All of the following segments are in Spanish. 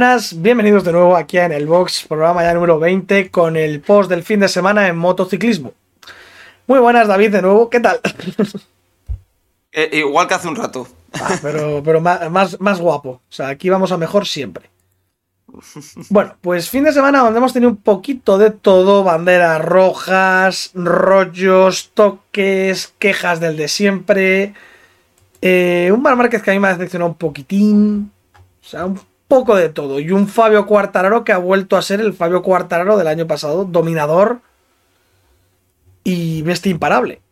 buenas, bienvenidos de nuevo aquí en el Box, programa ya número 20 con el post del fin de semana en motociclismo. Muy buenas, David, de nuevo, ¿qué tal? Eh, igual que hace un rato. Ah, pero pero más, más, guapo, o sea, aquí vamos a mejor siempre. Bueno, pues fin de semana donde hemos tenido un poquito de todo, banderas rojas, rollos, toques, quejas del de siempre. Eh, un Mar Márquez que a mí me ha decepcionado un poquitín. O sea, un poco de todo. Y un Fabio Cuartararo que ha vuelto a ser el Fabio Cuartararo del año pasado, dominador y bestia imparable.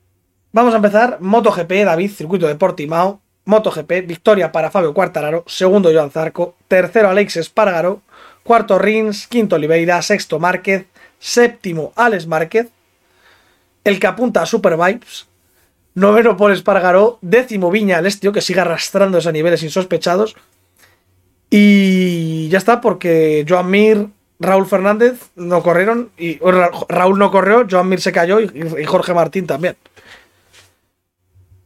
Vamos a empezar. MotoGP, David, circuito de Portimao. MotoGP, victoria para Fabio Cuartararo. Segundo, Joan Zarco. Tercero, Alex Espargaro. Cuarto, Rins. Quinto, Oliveira. Sexto, Márquez. Séptimo, Alex Márquez. El que apunta a Super Vibes. Noveno, Paul Espargaró. Décimo, Viña Alestio, que sigue arrastrando a niveles insospechados. Y ya está, porque Joan Mir, Raúl Fernández no corrieron. Y Raúl no corrió, Joan Mir se cayó y, Jorge Martín también.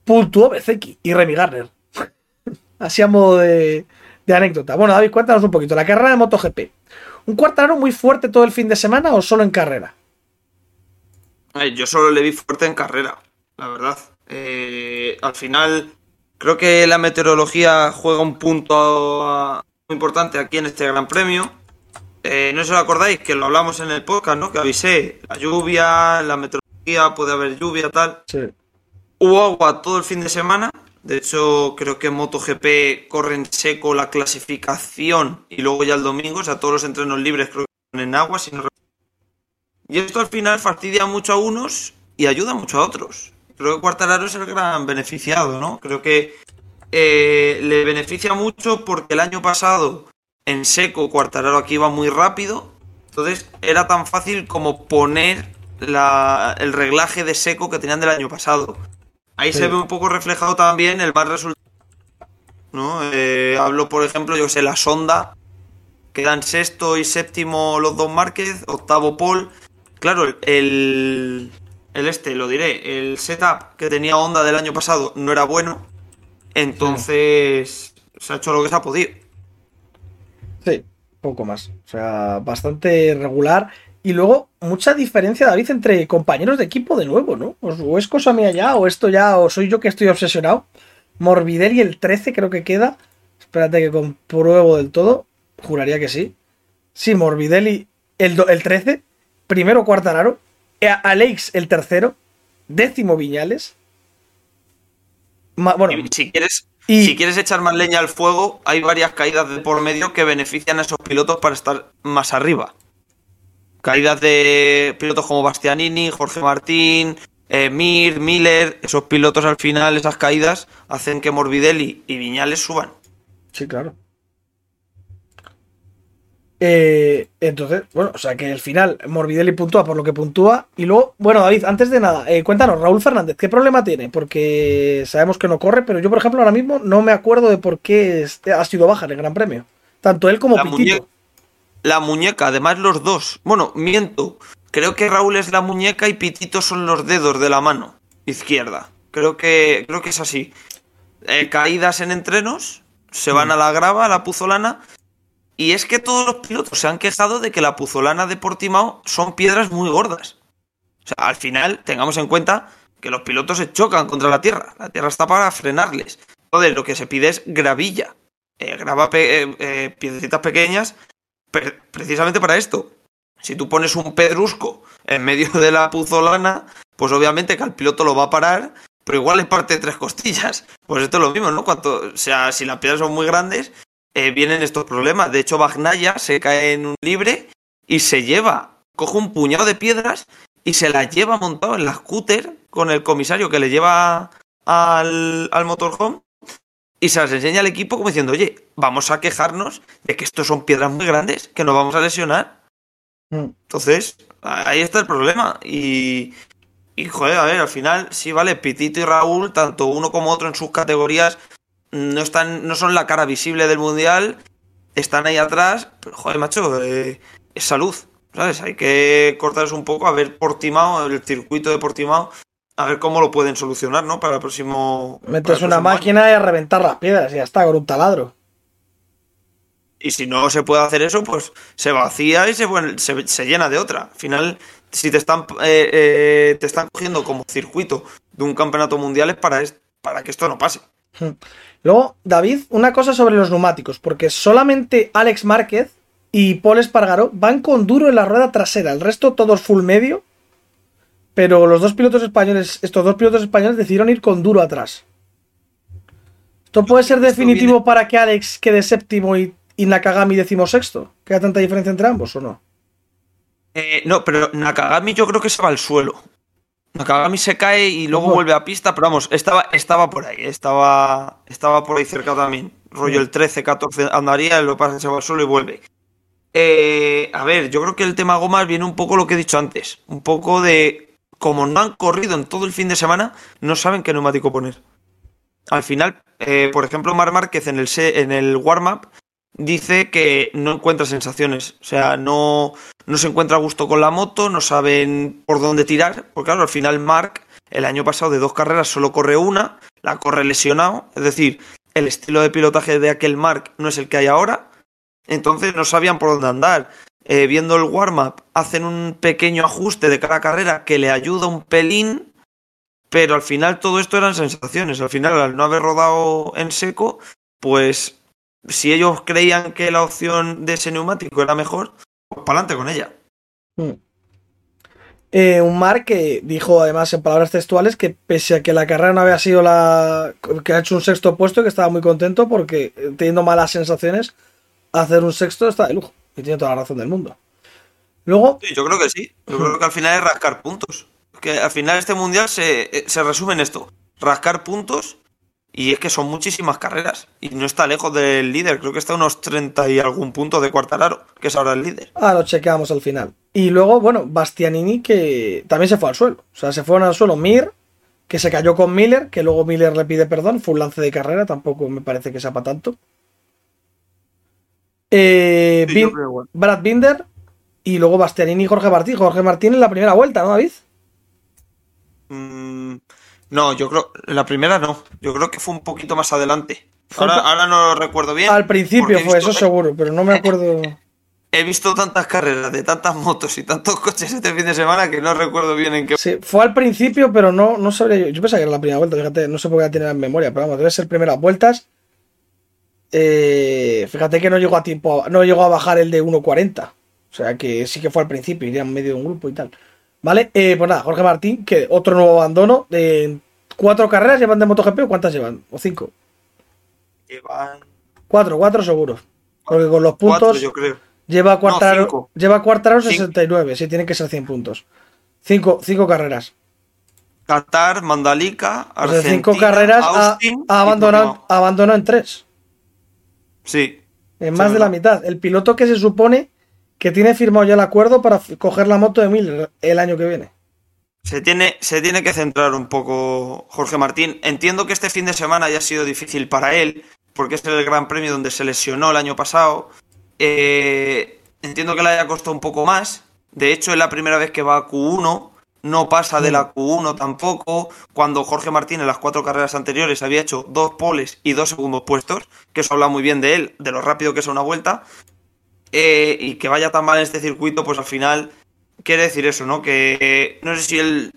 Puntuó Bezeki y Remy Garner. Así a modo de, anécdota. Bueno, David, cuéntanos un poquito. La carrera de MotoGP. ¿Un cuartararo muy fuerte todo el fin de semana o solo en carrera? Yo solo le vi fuerte en carrera, la verdad. Eh, al final, creo que la meteorología juega un punto a, importante aquí en este Gran Premio. Eh, no sé si os acordáis que lo hablamos en el podcast, ¿no? Que avisé la lluvia, la meteorología, puede haber lluvia, tal. Hubo agua todo el fin de semana. De hecho, creo que MotoGP corre en seco la clasificación y luego ya el domingo, o sea, todos los entrenos libres creo que en agua. Y esto al final fastidia mucho a unos y ayuda mucho a otros. Creo que Cuartararo es el gran beneficiado, ¿no? Creo que eh, le beneficia mucho porque el año pasado en seco Cuartararo aquí iba muy rápido. Entonces era tan fácil como poner el reglaje de seco que tenían del año pasado. Ahí se ve un poco reflejado también el mal resultado. ¿no? Eh, hablo, por ejemplo, yo sé, la sonda. Quedan sexto y séptimo los dos Márquez, octavo Paul. Claro, el, el este, lo diré, el setup que tenía Honda del año pasado no era bueno. Entonces, se ha hecho lo que se ha podido. Sí, poco más. O sea, bastante regular. Y luego, mucha diferencia, David, entre compañeros de equipo de nuevo, ¿no? O es cosa mía ya, o esto ya, o soy yo que estoy obsesionado. Morbidelli el 13 creo que queda. Espérate que compruebo del todo. Juraría que sí. Sí, Morbidelli el, el 13. Primero Cuartararo. Alex el tercero. Décimo Viñales si quieres, si quieres echar más leña al fuego, hay varias caídas de por medio que benefician a esos pilotos para estar más arriba. Caídas de pilotos como Bastianini, Jorge Martín, eh, Mir, Miller, esos pilotos al final, esas caídas, hacen que Morbidelli y Viñales suban. Sí, claro. Eh, entonces, bueno, o sea que al final Morbidelli puntúa por lo que puntúa. Y luego, bueno, David, antes de nada, eh, cuéntanos, Raúl Fernández, ¿qué problema tiene? Porque sabemos que no corre, pero yo, por ejemplo, ahora mismo no me acuerdo de por qué ha sido baja en el Gran Premio. Tanto él como la Pitito. la muñeca, además los dos. Bueno, miento. Creo que Raúl es la muñeca y Pitito son los dedos de la mano izquierda. Creo que, creo que es así. Eh, caídas en entrenos, se van mm. a la grava, a la puzolana, y es que todos los pilotos se han quejado de que la puzolana de Portimao son piedras muy gordas. O sea, al final, tengamos en cuenta que los pilotos se chocan contra la tierra. La tierra está para frenarles. Entonces, lo que se pide es gravilla. Eh, grava eh, eh, piedrecitas pequeñas precisamente para esto. Si tú pones un pedrusco en medio de la puzolana, pues obviamente que al piloto lo va a parar, pero igual le parte tres costillas. Pues esto es lo mismo, ¿no? Cuanto, o sea, si las piedras son muy grandes, eh, vienen estos problemas. De hecho, Bagnaya se cae en un libre y se lleva, coge un puñado de piedras y se las lleva montado en la scooter con el comisario que le lleva al, al motorhome y se las enseña al equipo como diciendo, oye, vamos a quejarnos de que estos son piedras muy grandes, que nos vamos a lesionar. Mm. Entonces, ahí está el problema. Y, y, joder, a ver, al final, sí, vale, Pitito y Raúl, tanto uno como otro en sus categorías, no están, no son la cara visible del mundial, están ahí atrás, pero joder, macho, eh, es salud, ¿sabes? Hay que cortarse un poco a ver Portimao, el circuito de Portimao, a ver cómo lo pueden solucionar, ¿no? Para el próximo. Metes una máquina y a reventar las piedras y ya está, con un taladro. Y si no se puede hacer eso, pues se vacía y se, se, se llena de otra. Al final, si te están, eh, eh, te están cogiendo como circuito de un campeonato mundial es para, para que esto no pase. Luego, David, una cosa sobre los neumáticos, porque solamente Alex Márquez y Paul Espargaró van con duro en la rueda trasera, el resto todos full medio, pero los dos pilotos españoles, estos dos pilotos españoles decidieron ir con duro atrás. ¿Esto puede ser definitivo para que Alex quede séptimo y, y Nakagami decimosexto? ¿Queda tanta diferencia entre ambos o no? Eh, no, pero Nakagami yo creo que se va al suelo. Nakagami se cae y luego vuelve a pista, pero vamos, estaba, estaba por ahí, estaba, estaba por ahí cerca también. Rollo el 13, 14 andaría, lo pasa, se va al suelo y vuelve. Eh, a ver, yo creo que el tema gomas viene un poco lo que he dicho antes. Un poco de. Como no han corrido en todo el fin de semana, no saben qué neumático poner. Al final, eh, por ejemplo, Mar Márquez en el, en el warm-up dice que no encuentra sensaciones. O sea, no, no se encuentra a gusto con la moto, no saben por dónde tirar. Porque claro, al final Mark, el año pasado de dos carreras solo corre una, la corre lesionado. Es decir, el estilo de pilotaje de aquel Mark no es el que hay ahora. Entonces no sabían por dónde andar. Eh, viendo el warm-up, hacen un pequeño ajuste de cada carrera que le ayuda un pelín. Pero al final todo esto eran sensaciones. Al final, al no haber rodado en seco, pues si ellos creían que la opción de ese neumático era mejor, pues para adelante con ella. Hmm. Eh, un Mar que dijo además en palabras textuales que pese a que la carrera no había sido la que ha hecho un sexto puesto, que estaba muy contento porque eh, teniendo malas sensaciones, hacer un sexto está de lujo y tiene toda la razón del mundo. Luego... Sí, yo creo que sí. Yo creo que al final es rascar puntos. Que al final este mundial se, eh, se resume en esto. Rascar puntos y es que son muchísimas carreras. Y no está lejos del líder. Creo que está a unos 30 y algún punto de Cuartararo, que es ahora el líder. Ah, lo chequeamos al final. Y luego, bueno, Bastianini, que también se fue al suelo. O sea, se fueron al suelo Mir, que se cayó con Miller, que luego Miller le pide perdón. Fue un lance de carrera, tampoco me parece que sea para tanto. Eh, Brad Binder y luego Bastianini y Jorge Martín. Jorge Martín en la primera vuelta, ¿no, David? Mmm no, yo creo. La primera no. Yo creo que fue un poquito más adelante. Ahora, no lo recuerdo bien. Al principio fue, eso seguro, pero no me acuerdo. He visto tantas carreras de tantas motos y tantos coches este fin de semana que no recuerdo bien en qué. Sí, fue al principio, pero no, no sabría yo. Yo pensaba que era la primera vuelta, fíjate, no sé por qué la tiene en memoria, pero vamos, debe ser primeras vueltas. Eh, fíjate que no llegó a tiempo, no llegó a bajar el de 1.40. O sea que sí que fue al principio, iría en medio de un grupo y tal. ¿Vale? Eh, pues nada, Jorge Martín, que otro nuevo abandono. de ¿Cuatro carreras llevan de MotoGP o cuántas llevan? ¿O cinco? Llevan. Cuatro, cuatro seguros. Porque con los puntos. yo creo. Lleva Cuartararo, lleva Cuartararo 69, sí, tienen que ser 100 puntos. Cinco, cinco carreras. Qatar, Mandalika, Argentina, cinco carreras ha, abandonado, abandonado en tres. Sí. En más de la mitad. El piloto que se supone que tiene firmado ya el acuerdo para coger la moto de Miller el año que viene. Se tiene, se tiene que centrar un poco Jorge Martín. Entiendo que este fin de semana haya sido difícil para él, porque es el Gran Premio donde se lesionó el año pasado. Eh, entiendo que le haya costado un poco más. De hecho, es la primera vez que va a Q1. No pasa de la Q1 tampoco. Cuando Jorge Martín en las cuatro carreras anteriores había hecho dos poles y dos segundos puestos, que eso habla muy bien de él, de lo rápido que es una vuelta. Eh, y que vaya tan mal en este circuito, pues al final quiere decir eso, ¿no? Que no sé si el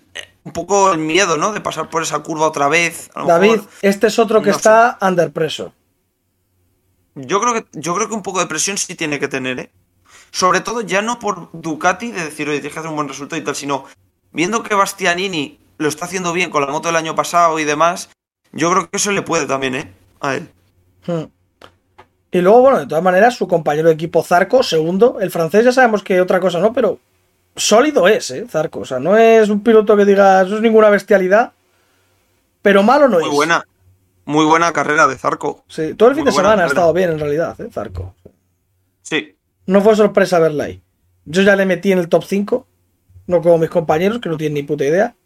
un poco el miedo, ¿no? De pasar por esa curva otra vez. David, este es otro que está under preso. Yo creo que yo creo que un poco de presión sí tiene que tener, ¿eh? Sobre todo ya no por Ducati de decir, oye, tienes que hacer un buen resultado y tal, sino viendo que Bastianini lo está haciendo bien con la moto del año pasado y demás, yo creo que eso le puede también, ¿eh? A él. Hmm. Y luego, bueno, de todas maneras, su compañero de equipo Zarco, segundo. El francés ya sabemos que otra cosa no, pero sólido es, ¿eh? Zarco. O sea, no es un piloto que diga, eso es ninguna bestialidad, pero malo no es. Muy buena. Muy buena carrera de Zarco. Sí, todo el fin de semana ha estado bien en realidad, ¿eh? Zarco. Sí. No fue sorpresa verla ahí. Yo ya le metí en el top 5, no como mis compañeros, que no tienen ni puta idea.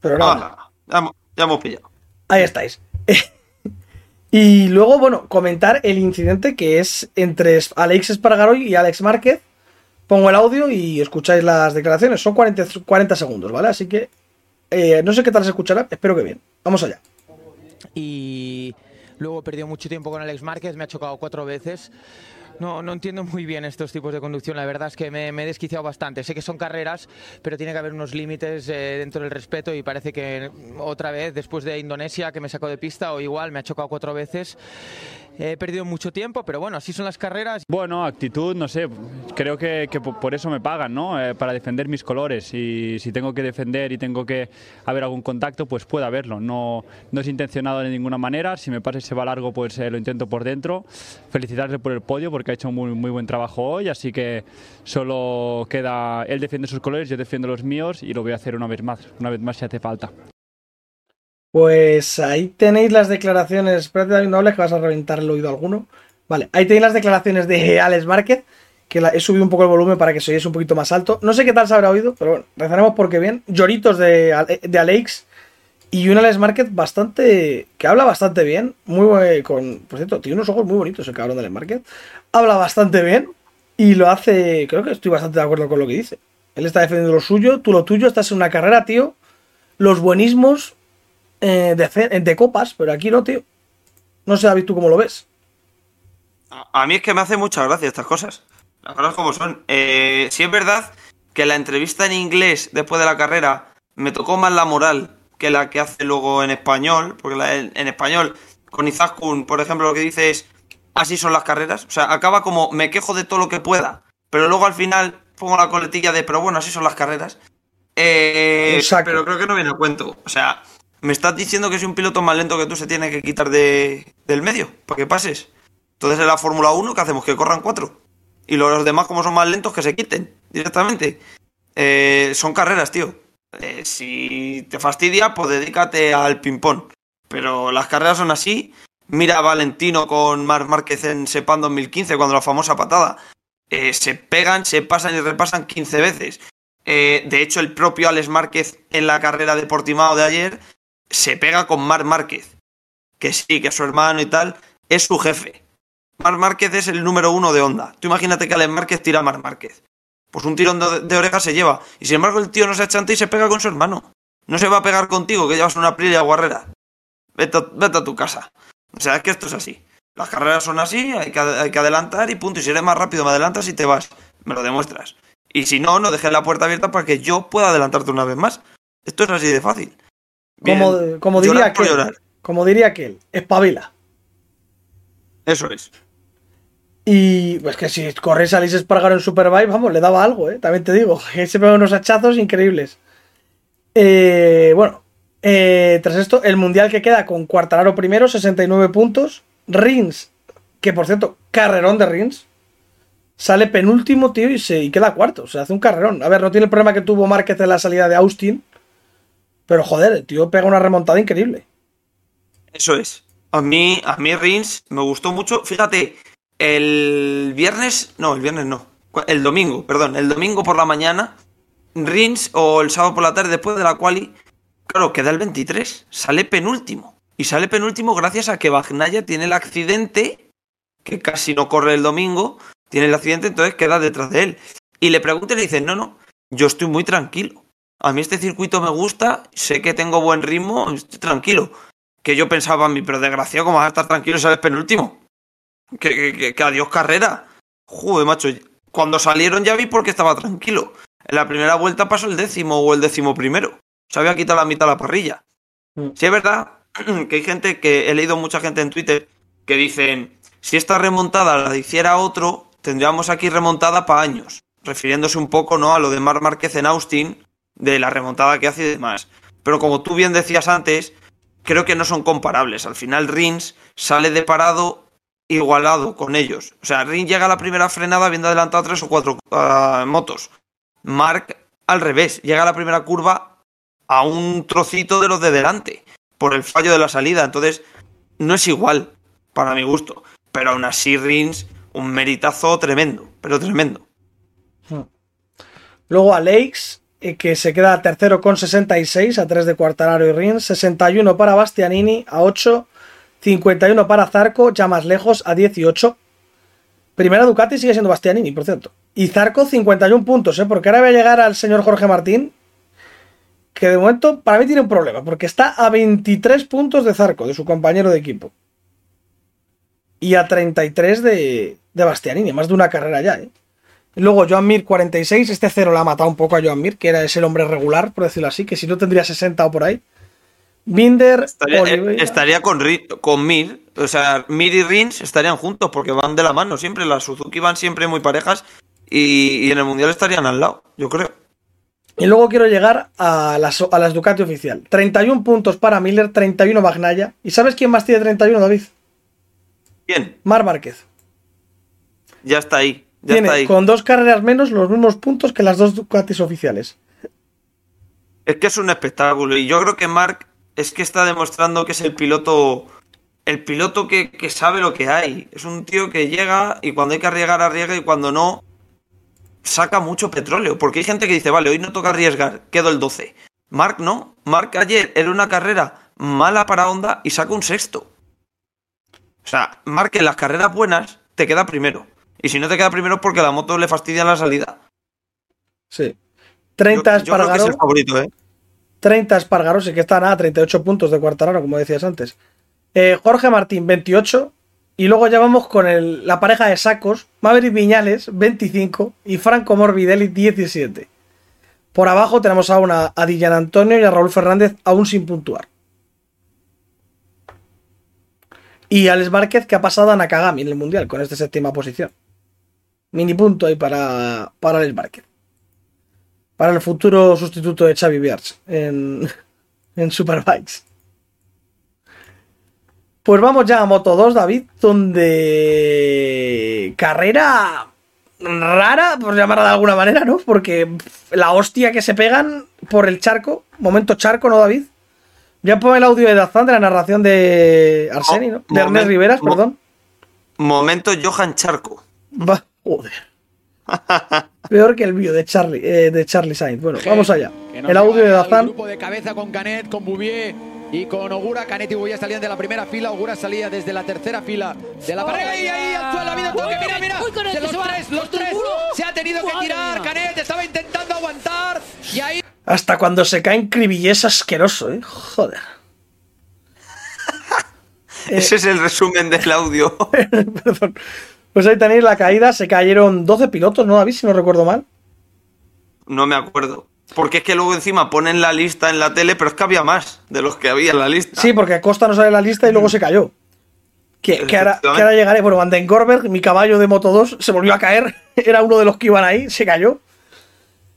Pero nada. ya, ya hemos pillado. Ahí estáis. Y luego, bueno, comentar el incidente que es entre Alex Espargaro y Alex Márquez. Pongo el audio y escucháis las declaraciones. Son 40, 40 segundos, ¿vale? Así que eh, no sé qué tal se escuchará, espero que bien. Vamos allá. Y luego he perdido mucho tiempo con Alex Márquez, me ha chocado cuatro veces. No, no entiendo muy bien estos tipos de conducción. La verdad es que me, he desquiciado bastante. Sé que son carreras, pero tiene que haber unos límites eh, dentro del respeto y parece que otra vez, después de Indonesia, que me sacó de pista, o igual me ha chocado cuatro veces, he perdido mucho tiempo, pero bueno, así son las carreras. Bueno, actitud, no sé, creo que, que por eso me pagan, ¿no? Eh, para defender mis colores y si tengo que defender y tengo que haber algún contacto, pues puede haberlo. No, no es intencionado de ninguna manera. Si me pasa y se va largo, pues eh, lo intento por dentro. Felicitarle por el podio porque ha hecho muy, muy buen trabajo hoy, así que solo queda, él defiende sus colores, yo defiendo los míos y lo voy a hacer una vez más, una vez más si hace falta. Pues ahí tenéis las declaraciones. Espérate, David, no que vas a reventar el oído alguno. Vale, ahí tenéis las declaraciones de Alex Márquez, que he subido un poco el volumen para que se oyese un poquito más alto. No sé qué tal se habrá oído, pero bueno, rezaremos porque bien. Lloritos de, de Alex y un Alex Márquez bastante. que habla bastante bien. Muy con. Por cierto, tiene unos ojos muy bonitos el cabrón de Alex Márquez. Habla bastante bien y lo hace. Creo que estoy bastante de acuerdo con lo que dice. Él está defendiendo lo suyo, tú lo tuyo, estás en una carrera, tío. Los buenismos eh, de, de, copas, pero aquí no, tío. No sé, David, tú cómo lo ves. A, mí es que me hace mucha gracia estas cosas. Las cosas como son. Eh, si es verdad que la entrevista en inglés después de la carrera me tocó más la moral que la que hace luego en español, porque la, en, en, español, con Izaskun, por ejemplo, lo que dice es, así son las carreras. O sea, acaba como, me quejo de todo lo que pueda, pero luego al final pongo la coletilla de, pero bueno, así son las carreras. Eh, pero creo que no viene a cuento. O sea, me estás diciendo que si un piloto más lento que tú se tiene que quitar de, del medio para que pases. Entonces en la Fórmula 1, ¿qué hacemos? Que corran cuatro. Y los demás, como son más lentos, que se quiten directamente. Eh, son carreras, tío. Eh, si te fastidia, pues dedícate al ping-pong. Pero las carreras son así. Mira Valentino con Marc Márquez en Sepan 2015, cuando la famosa patada. Eh, se pegan, se pasan y repasan 15 veces. De hecho, el propio Alex Márquez en la carrera de Portimao de ayer se pega con Marc Márquez. Que sí, que su hermano y tal, es su jefe. Marc Márquez es el número uno de Honda. Tú imagínate que Alex Márquez tira a Marc Márquez. Pues un tirón de, oreja se lleva. Y sin embargo el tío no se achanta y se pega con su hermano. No se va a pegar contigo, que llevas una Aprilia guarrera. Vete, vete, a tu casa. O sea, es que esto es así. Las carreras son así, hay que, hay que adelantar y punto. Y si eres más rápido, me adelantas y te vas. Me lo demuestras. Y si no, no dejes la puerta abierta para que yo pueda adelantarte una vez más. Esto es así de fácil. Como, como, diría aquel, como diría aquel, espabila. Eso es. Y pues que si corres a Alice Espargaro en Superbike, vamos, le daba algo, ¿eh? También te digo, que se pega unos hachazos increíbles. Eh, bueno, eh, tras esto, el mundial que queda con Cuartararo primero, 69 puntos. Rins, que por cierto, carrerón de Rins. Sale penúltimo, tío, y, se, y queda cuarto. O sea, hace un carrerón. A ver, no tiene el problema que tuvo Márquez en la salida de Austin. Pero joder, el tío pega una remontada increíble. Eso es. A mí, a mí Rins me gustó mucho. Fíjate, el viernes, no, el viernes no. El domingo, perdón, el domingo por la mañana, Rins o el sábado por la tarde después de la quali, claro, queda el 23, sale penúltimo. Y sale penúltimo gracias a que Bagnaya tiene el accidente, que casi no corre el domingo, tiene el accidente, entonces queda detrás de él. Y le pregunta y le dice, no, no, yo estoy muy tranquilo. A mí este circuito me gusta, sé que tengo buen ritmo, estoy tranquilo. Que yo pensaba a mí, pero desgraciado, ¿cómo vas a estar tranquilo y sales penúltimo? Que, que, que, adiós carrera. Joder, macho. Cuando salieron ya vi porque estaba tranquilo. En la primera vuelta pasó el décimo o el décimo primero. Se había quitado la mitad de la parrilla. Mm. Sí, es verdad que hay gente que he leído mucha gente en Twitter que dicen: si esta remontada la hiciera otro, tendríamos aquí remontada para años. Refiriéndose un poco ¿no? a lo de Mar Márquez en Austin, de la remontada que hace y demás. Pero como tú bien decías antes, creo que no son comparables. Al final, Rins sale de parado igualado con ellos. O sea, Ring llega a la primera frenada habiendo adelantado tres o cuatro uh, motos. Mark al revés, llega a la primera curva a un trocito de los de delante por el fallo de la salida. Entonces, no es igual, para mi gusto. Pero aún así, Rins, un meritazo tremendo, pero tremendo. Hmm. Luego Alex, que se queda tercero con 66 a 3 de Cuartararo y Rins, 61 para Bastianini a 8 51 para Zarco, ya más lejos, a 18. Primera Ducati sigue siendo Bastianini, por cierto. Y Zarco 51 puntos, ¿eh? Porque ahora voy a llegar al señor Jorge Martín, que de momento para mí tiene un problema, porque está a 23 puntos de Zarco, de su compañero de equipo. Y a 33 de, de Bastianini, más de una carrera ya, ¿eh? Luego Joan Mir 46, este cero la ha matado un poco a Joan Mir, que era ese el hombre regular, por decirlo así, que si no tendría 60 o por ahí. Binder, Estaría, eh, Oliveira- estaría con, con Mir. O sea, Mir y Rins estarían juntos porque van de la mano siempre. Las Suzuki van siempre muy parejas y, y en el mundial estarían al lado, yo creo. Y luego quiero llegar a las, a las Ducati oficial. 31 puntos para Miller, 31 Bagnaya. ¿Y sabes quién más tiene 31, David? Bien, Mar Márquez. ya está ahí. Ya tiene está ahí. con dos carreras menos los mismos puntos que las dos Ducatis oficiales. Es que es un espectáculo. Y yo creo que Mark es que está demostrando que es el piloto. El piloto que, que sabe lo que hay. Es un tío que llega y cuando hay que arriesgar, arriesga y cuando no, saca mucho petróleo. Porque hay gente que dice, vale, hoy no toca arriesgar, quedo el 12. Mark no. Mark ayer era una carrera mala para Honda y saca un sexto. O sea, Mark en las carreras buenas te queda primero. Y si no te queda primero porque la moto le fastidia la salida. Sí. Yo, 30 yo creo que es el favorito, ¿eh? 30 Espargaró, sí que está nada, 38 puntos de Cuartararo, como decías antes. Eh, Jorge Martín, 28. Y luego ya vamos con el- la pareja de sacos, Maverick Viñales, 25. Y Franco Morbidelli, 17. Por abajo tenemos aún a, a Dillan Antonio y a Raúl Fernández, aún sin puntuar. Y Alex Márquez, que ha pasado a Nakagami en el Mundial con esta séptima posición. Mini punto ahí para, para Alex Márquez. Para el futuro sustituto de Xavi Biarch en, en Superbikes. Pues vamos ya a Moto 2, David, donde carrera rara, por llamarla de alguna manera, ¿no? Porque la hostia que se pegan por el charco, momento charco, ¿no, David? Ya pon el audio de Dazán de la narración de Arseni, ¿no? De Ernest Riveras, perdón. Momento Johan Charco. Va, joder. Peor que el vídeo de Charlie, eh, de Charlie Sainz. Bueno, vamos allá. El audio de Dazán. grupo de cabeza con Canet, con Bouvier y con Ogura. Canet y Bouvier salían de la primera fila. Ogura salía desde la tercera fila de la ahí toque. Mira, mira. De los tres, los tres. Se ha tenido que tirar. Canet estaba intentando aguantar. Y ahí Hasta cuando se cae en Cribillé es asqueroso, ¿eh? Joder. Ese es el resumen del audio. Perdón. Pues ahí tenéis la caída. Se cayeron 12 pilotos, ¿no, David? Si no recuerdo mal. No me acuerdo. Porque es que luego encima ponen la lista en la tele, pero es que había más de los que había en la lista. Sí, porque Costa no sale en la lista y luego se cayó. Que, que ahora, que ahora llegaré. Bueno, Van den Gorberg, mi caballo de Moto 2, se volvió a caer. Era uno de los que iban ahí, se cayó.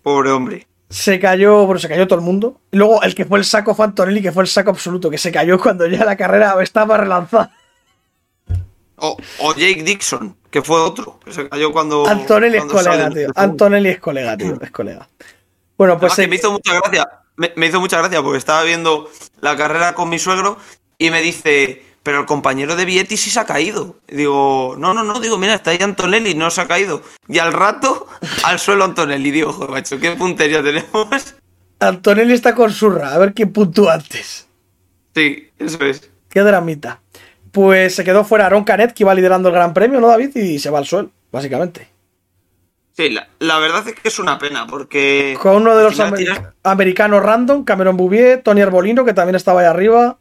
Pobre hombre. Se cayó, bueno, se cayó todo el mundo. Y luego el que fue el saco fue Antonelli, que fue el saco absoluto, que se cayó cuando ya la carrera estaba relanzada. O, o Jake Dixon, que fue otro, que se cayó cuando. Antonelli es cuando colega, tío. el- Antonelli es colega, tío. Es colega. Bueno, pues me hizo mucha gracia. Me, me hizo mucha gracia porque estaba viendo la carrera con mi suegro y me dice, pero el compañero de Vietti sí se ha caído. Y digo, no, no, no, digo, mira, está ahí Antonelli, no se ha caído. Y al rato, al suelo Antonelli. Digo, joder, macho, qué puntería tenemos. Antonelli está con Surra, a ver quién puntúa antes. Sí, eso es. Qué dramita. Pues se quedó fuera Aaron Canet, que iba liderando el Gran Premio, ¿no, David? Y se va al suelo, básicamente. Sí, la, la verdad es que es una pena porque. Con uno de los amer- americanos random, Cameron Bouvier, Tony Arbolino, que también estaba ahí arriba.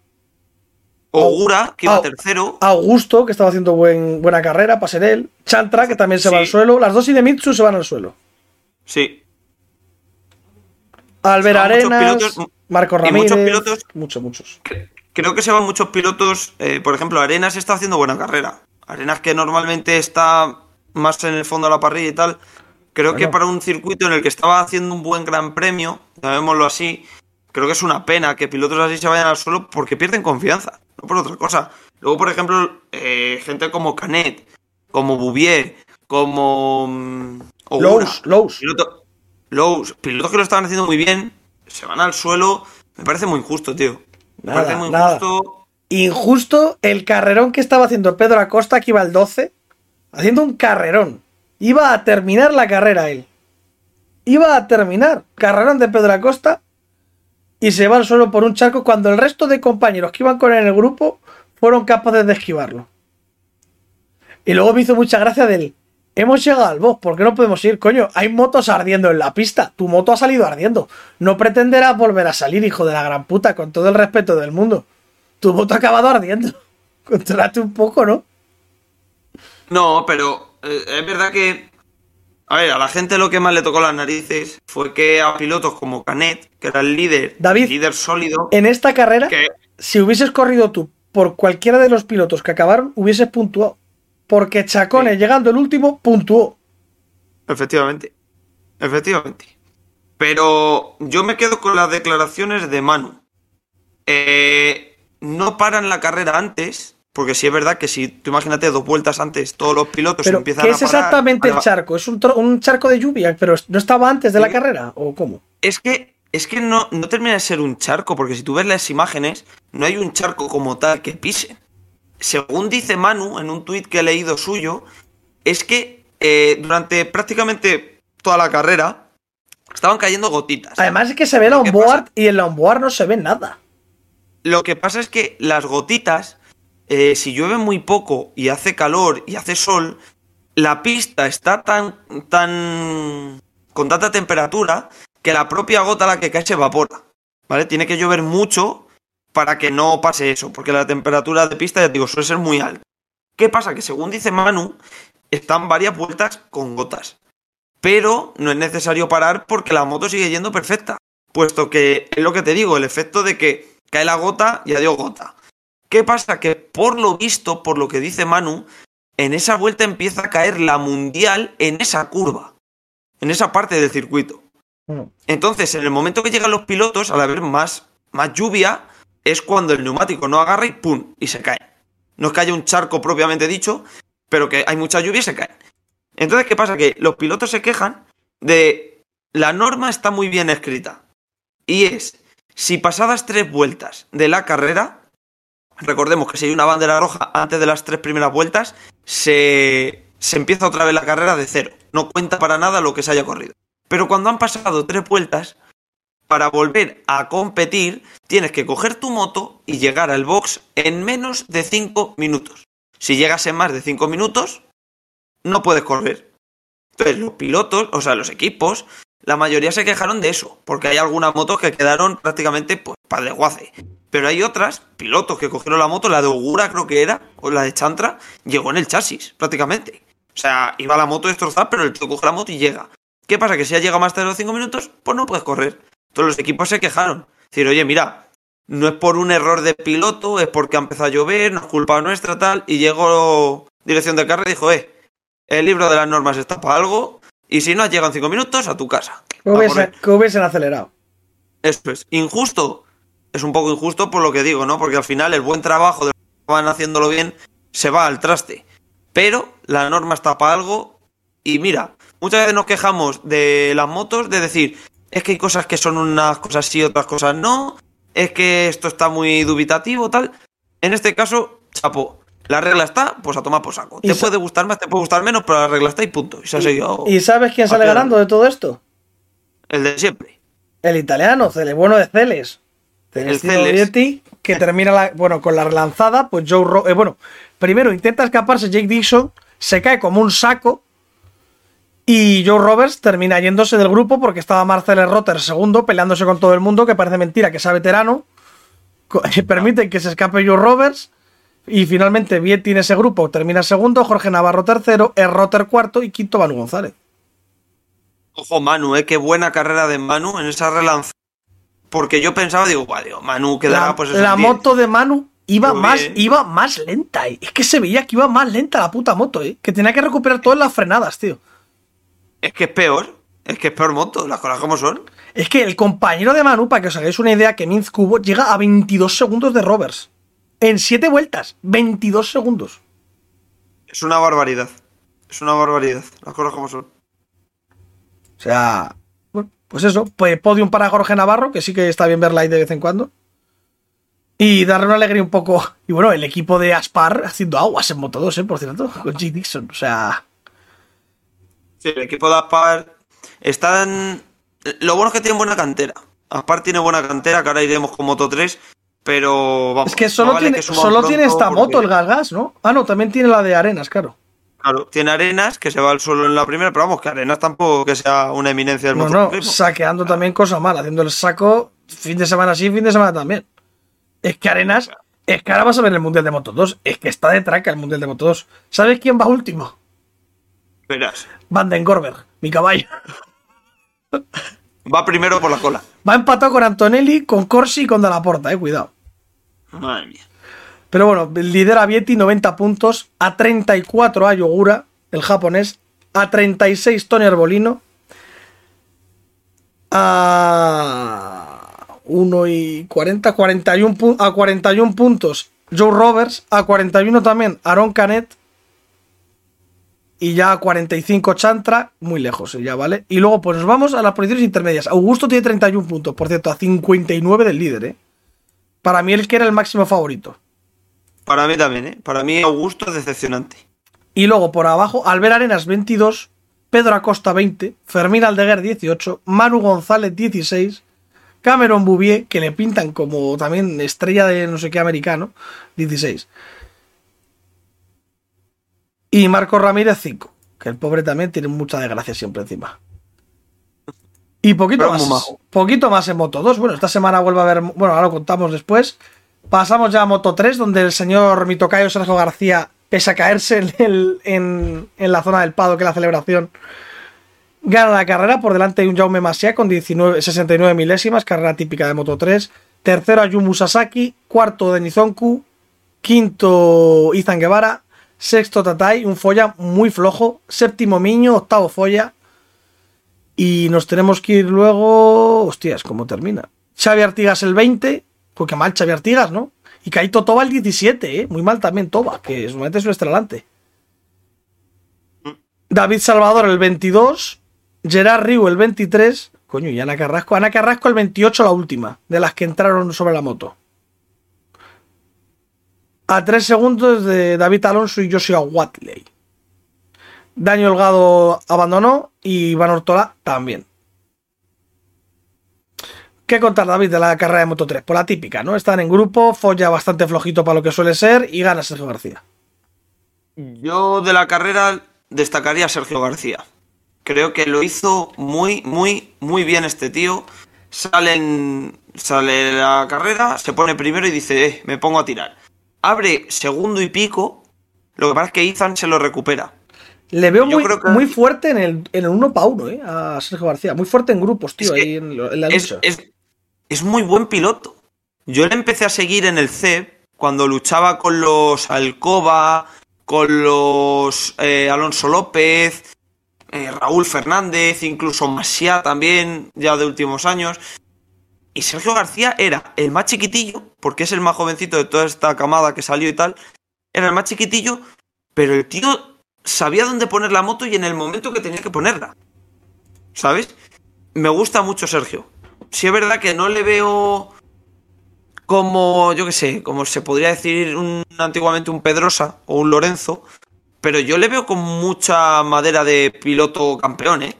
Ogura, que iba tercero. Augusto, que estaba haciendo buen, buena carrera, Paserel. Chantra, que también se va al suelo. Las dos y de Mitsu se van al suelo. Sí. Albert Arenas, pilotos- Marco y Ramírez. muchos pilotos- Muchos, muchos. Creo que se van muchos pilotos. eh, por ejemplo, Arenas está haciendo buena carrera. Arenas que normalmente está más en el fondo de la parrilla y tal. Creo que para un circuito en el que estaba haciendo un buen gran premio, llamémoslo así, creo que es una pena que pilotos así se vayan al suelo porque pierden confianza, no por otra cosa. Luego, por ejemplo, eh, gente como Canet, como Bouvier, como mm, Lowe's, Lowe's. piloto- Lowe's, pilotos que lo estaban haciendo muy bien, se van al suelo. Me parece muy injusto, tío. Nada, parece muy nada. injusto. Injusto el carrerón que estaba haciendo Pedro Acosta, que iba al 12, haciendo un carrerón. Iba a terminar la carrera él. Iba a terminar. Carrerón de Pedro Acosta. Y se va al suelo por un charco cuando el resto de compañeros que iban con él en el grupo fueron capaces de esquivarlo. Y luego me hizo mucha gracia del... Hemos llegado al box, ¿por qué no podemos ir? Coño, hay motos ardiendo en la pista. Tu moto ha salido ardiendo. No pretenderás volver a salir, hijo de la gran puta, con todo el respeto del mundo. Tu moto ha acabado ardiendo. Controlate un poco, ¿no? No, pero eh, es verdad que. A ver, a la gente lo que más le tocó las narices fue que a pilotos como Canet, que era el líder, David, líder sólido, En esta carrera, que si hubieses corrido tú por cualquiera de los pilotos que acabaron, hubieses puntuado. Porque Chacone, Sí. llegando el último, puntuó. Efectivamente. Efectivamente. Pero yo me quedo con las declaraciones de Manu. Eh, no paran la carrera antes, porque sí es verdad que si tú imagínate dos vueltas antes, todos los pilotos Pero, empiezan ¿qué a es parar. exactamente el charco? ¿Es un, charco de lluvia? ¿Pero no estaba antes de la carrera? ¿O cómo? Es que, es que no, no termina de ser un charco, porque si tú ves las imágenes, no hay un charco como tal que pisen. Según dice Manu en un tuit que he leído suyo, es que eh, durante prácticamente toda la carrera estaban cayendo gotitas. Además es que se ve que onboard y en la onboard no se ve nada. Lo que pasa es que las gotitas, eh, si llueve muy poco y hace calor y hace sol, la pista está tan, tan, con tanta temperatura que la propia gota a la que cae se evapora. ¿Vale? Tiene que llover mucho para que no pase eso, porque la temperatura de pista, ya te digo, suele ser muy alta. ¿Qué pasa? Que según dice Manu, están varias vueltas con gotas. Pero no es necesario parar porque la moto sigue yendo perfecta. Puesto que es lo que te digo, el efecto de que cae la gota y adiós gota. ¿Qué pasa? Que por lo visto, por lo que dice Manu, en esa vuelta empieza a caer la mundial en esa curva. En esa parte del circuito. Mm. Entonces, en el momento que llegan los pilotos, al haber más, más lluvia, es cuando el neumático no agarra y ¡pum! y se cae. No es que haya un charco propiamente dicho, pero que hay mucha lluvia y se caen. Entonces, ¿qué pasa? Que los pilotos se quejan de la norma está muy bien escrita. Y es, si pasadas tres vueltas de la carrera, recordemos que si hay una bandera roja antes de las tres primeras vueltas, se, se empieza otra vez la carrera de cero. No cuenta para nada lo que se haya corrido. Pero cuando han pasado tres vueltas, para volver a competir, tienes que coger tu moto y llegar al box en menos de 5 minutos. Si llegas en más de 5 minutos, no puedes correr. Entonces, los pilotos, o sea, los equipos, la mayoría se quejaron de eso, porque hay algunas motos que quedaron prácticamente pues, para desguace. Pero hay otras, pilotos que cogieron la moto, la de Ogura creo que era, o la de Chantra, llegó en el chasis, prácticamente. O sea, iba la moto destrozada, pero el tío coge la moto y llega. ¿Qué pasa? Que si ha llegado más tarde de los 5 minutos, pues no puedes correr. Todos los equipos se quejaron. Decir, oye, mira, no es por un error de piloto, es porque ha empezado a llover, no es culpa nuestra, tal. Y llegó dirección de carrera y dijo, eh, el libro de las normas está para algo, y si no has llegado en 5 minutos, a tu casa. Que hubiesen acelerado. Eso es. Injusto. Es un poco injusto por lo que digo, ¿no? Porque al final el buen trabajo de los que van haciéndolo bien se va al traste. Pero la norma está para algo. Y mira, muchas veces nos quejamos de las motos de decir, es que hay cosas que son unas cosas sí, otras cosas no. Es que esto está muy dubitativo, tal. En este caso, chapo. La regla está, pues a tomar por saco. Te puede gustar más, te puede gustar menos, pero la regla está y punto. Y se ha seguido ¿Y sabes quién sale ganando de todo esto? el de siempre. El italiano, Cele, bueno de Celes. Celestino Celes. Vietti, que termina la, bueno, con la relanzada, pues Joe Ro- eh, bueno, primero intenta escaparse Jake Dixon, se cae como un saco y Joe Roberts termina yéndose del grupo porque estaba Marcel Rotter segundo peleándose con todo el mundo, que parece mentira que sea veterano. Permiten que se escape Joe Roberts y finalmente Vietti en ese grupo termina segundo, Jorge Navarro tercero, el Rotter cuarto y quinto Manu González. Ojo, Manu, eh, qué buena carrera de Manu en esa relanza. Porque yo pensaba, digo, "Buah, digo, Manu quedará la, pues la en 10". moto de Manu iba Muy más, bien. iba más lenta. eh. Es que se veía que iba más lenta la puta moto, eh. Que tenía que recuperar todas las frenadas, tío. Es que es peor. Es que es peor moto, las cosas como son. Es que el compañero de Manu, para que os hagáis una idea, que Minz Cubo llega a 22 segundos de Roberts. En 7 vueltas. 22 segundos. Es una barbaridad. Es una barbaridad, las cosas como son. O sea, bueno, pues eso. Pues podium para Jorge Navarro, que sí que está bien verla ahí de vez en cuando. Y darle una alegría un poco. Y bueno, el equipo de Aspar haciendo aguas en Moto 2, ¿eh? Por cierto, con G. Dixon. O sea, Sí, el equipo de Aspar está en... Lo bueno es que tienen buena cantera. Aspar tiene buena cantera, que ahora iremos con Moto 3, pero vamos. es que solo, vale tiene, que solo tiene esta porque, moto, el Gas Gas, ¿no? Ah, no, también tiene la de Arenas, claro. Claro, tiene Arenas, que se va al suelo en la primera, pero vamos, que Arenas tampoco que sea una eminencia del No, no, saqueando también cosa mal, haciendo el saco fin de semana sí, fin de semana también. Es que Arenas, es que ahora vas a ver el Mundial de Moto 2, es que está de traca el Mundial de Moto 2. ¿Sabes quién va último? Verás. Van den Gorberg, mi caballo. Va primero por la cola. Va empatado con Antonelli, con Corsi y con Dalaporta, eh, cuidado. Madre mía. Pero bueno, lidera Vietti 90 puntos, a 34 a Yogura, el japonés, a 36 Tony Arbolino, a 1 y 40, 41 pu- a 41 puntos Joe Roberts, a 41 también Aaron Canet y ya a 45 Chantra, muy lejos ya, ¿vale? Y luego pues nos vamos a las posiciones intermedias. Augusto tiene 31 puntos, por cierto, a 59 del líder, ¿eh? Para mí el que era el máximo favorito. Para mí también, ¿eh? Para mí Augusto es decepcionante. Y luego por abajo, Albert Arenas 22, Pedro Acosta 20, Fermín Aldeguer 18, Manu González 16, Cameron Bouvier, que le pintan como también estrella de no sé qué americano, 16. Y Marco Ramírez 5, que el pobre también tiene mucha desgracia siempre encima. Y poquito Pero más, poquito más en Moto 2. Bueno, esta semana vuelve a haber, bueno, ahora lo contamos después. Pasamos ya a Moto 3, donde el señor Mitocayo Sergio García, pese a caerse en, el- en- en la zona del Pado, que es la celebración, gana la carrera por delante de un Jaume Masia con 19, 69 milésimas, carrera típica de Moto 3. Tercero Ayumu Sasaki, cuarto de Nizonku, quinto Izan Guevara, sexto Tatai, un folla muy flojo, séptimo Miño, octavo folla. Y nos tenemos que ir luego. Hostias, ¿cómo termina? Xavi Artigas el 20. Pues qué mal Xavi Artigas, ¿no? Y Kaito Toba el 17, ¿eh? Muy mal también Toba, que normalmente es un estrelante. David Salvador el 22. Gerard Riu el 23. Coño, y Ana Carrasco. Ana Carrasco el 28, la última, de las que entraron sobre la moto. A tres segundos de David Alonso y Joshua Watley. Daniel Holgado abandonó y Iván Ortola también. ¿Qué contar, David, de la carrera de Moto 3? Por la típica, ¿no? Están en grupo, folla bastante flojito para lo que suele ser y gana Sergio García. Yo de la carrera destacaría a Sergio García. Creo que lo hizo muy, muy, muy bien este tío. Sale, en- sale la carrera, se pone primero y dice, eh, me pongo a tirar. Abre segundo y pico. Lo que pasa es que Ethan se lo recupera. Le veo muy, creo que- muy fuerte en el, en el uno para uno, ¿eh? A Sergio García. Muy fuerte en grupos, tío, Es ahí en, la Es, lucha. es- es muy buen piloto. Yo le empecé a seguir en el CEP cuando luchaba con los Alcoba, con los eh, Alonso López, eh, Raúl Fernández, incluso Masia también, ya de últimos años. Y Sergio García era el más chiquitillo, porque es el más jovencito de toda esta camada que salió y tal. Era el más chiquitillo, pero el tío sabía dónde poner la moto y en el momento que tenía que ponerla. ¿Sabes? Me gusta mucho Sergio. Sí es verdad que no le veo como, yo qué sé, como se podría decir un, antiguamente un Pedrosa o un Lorenzo, pero yo le veo con mucha madera de piloto campeón, ¿eh?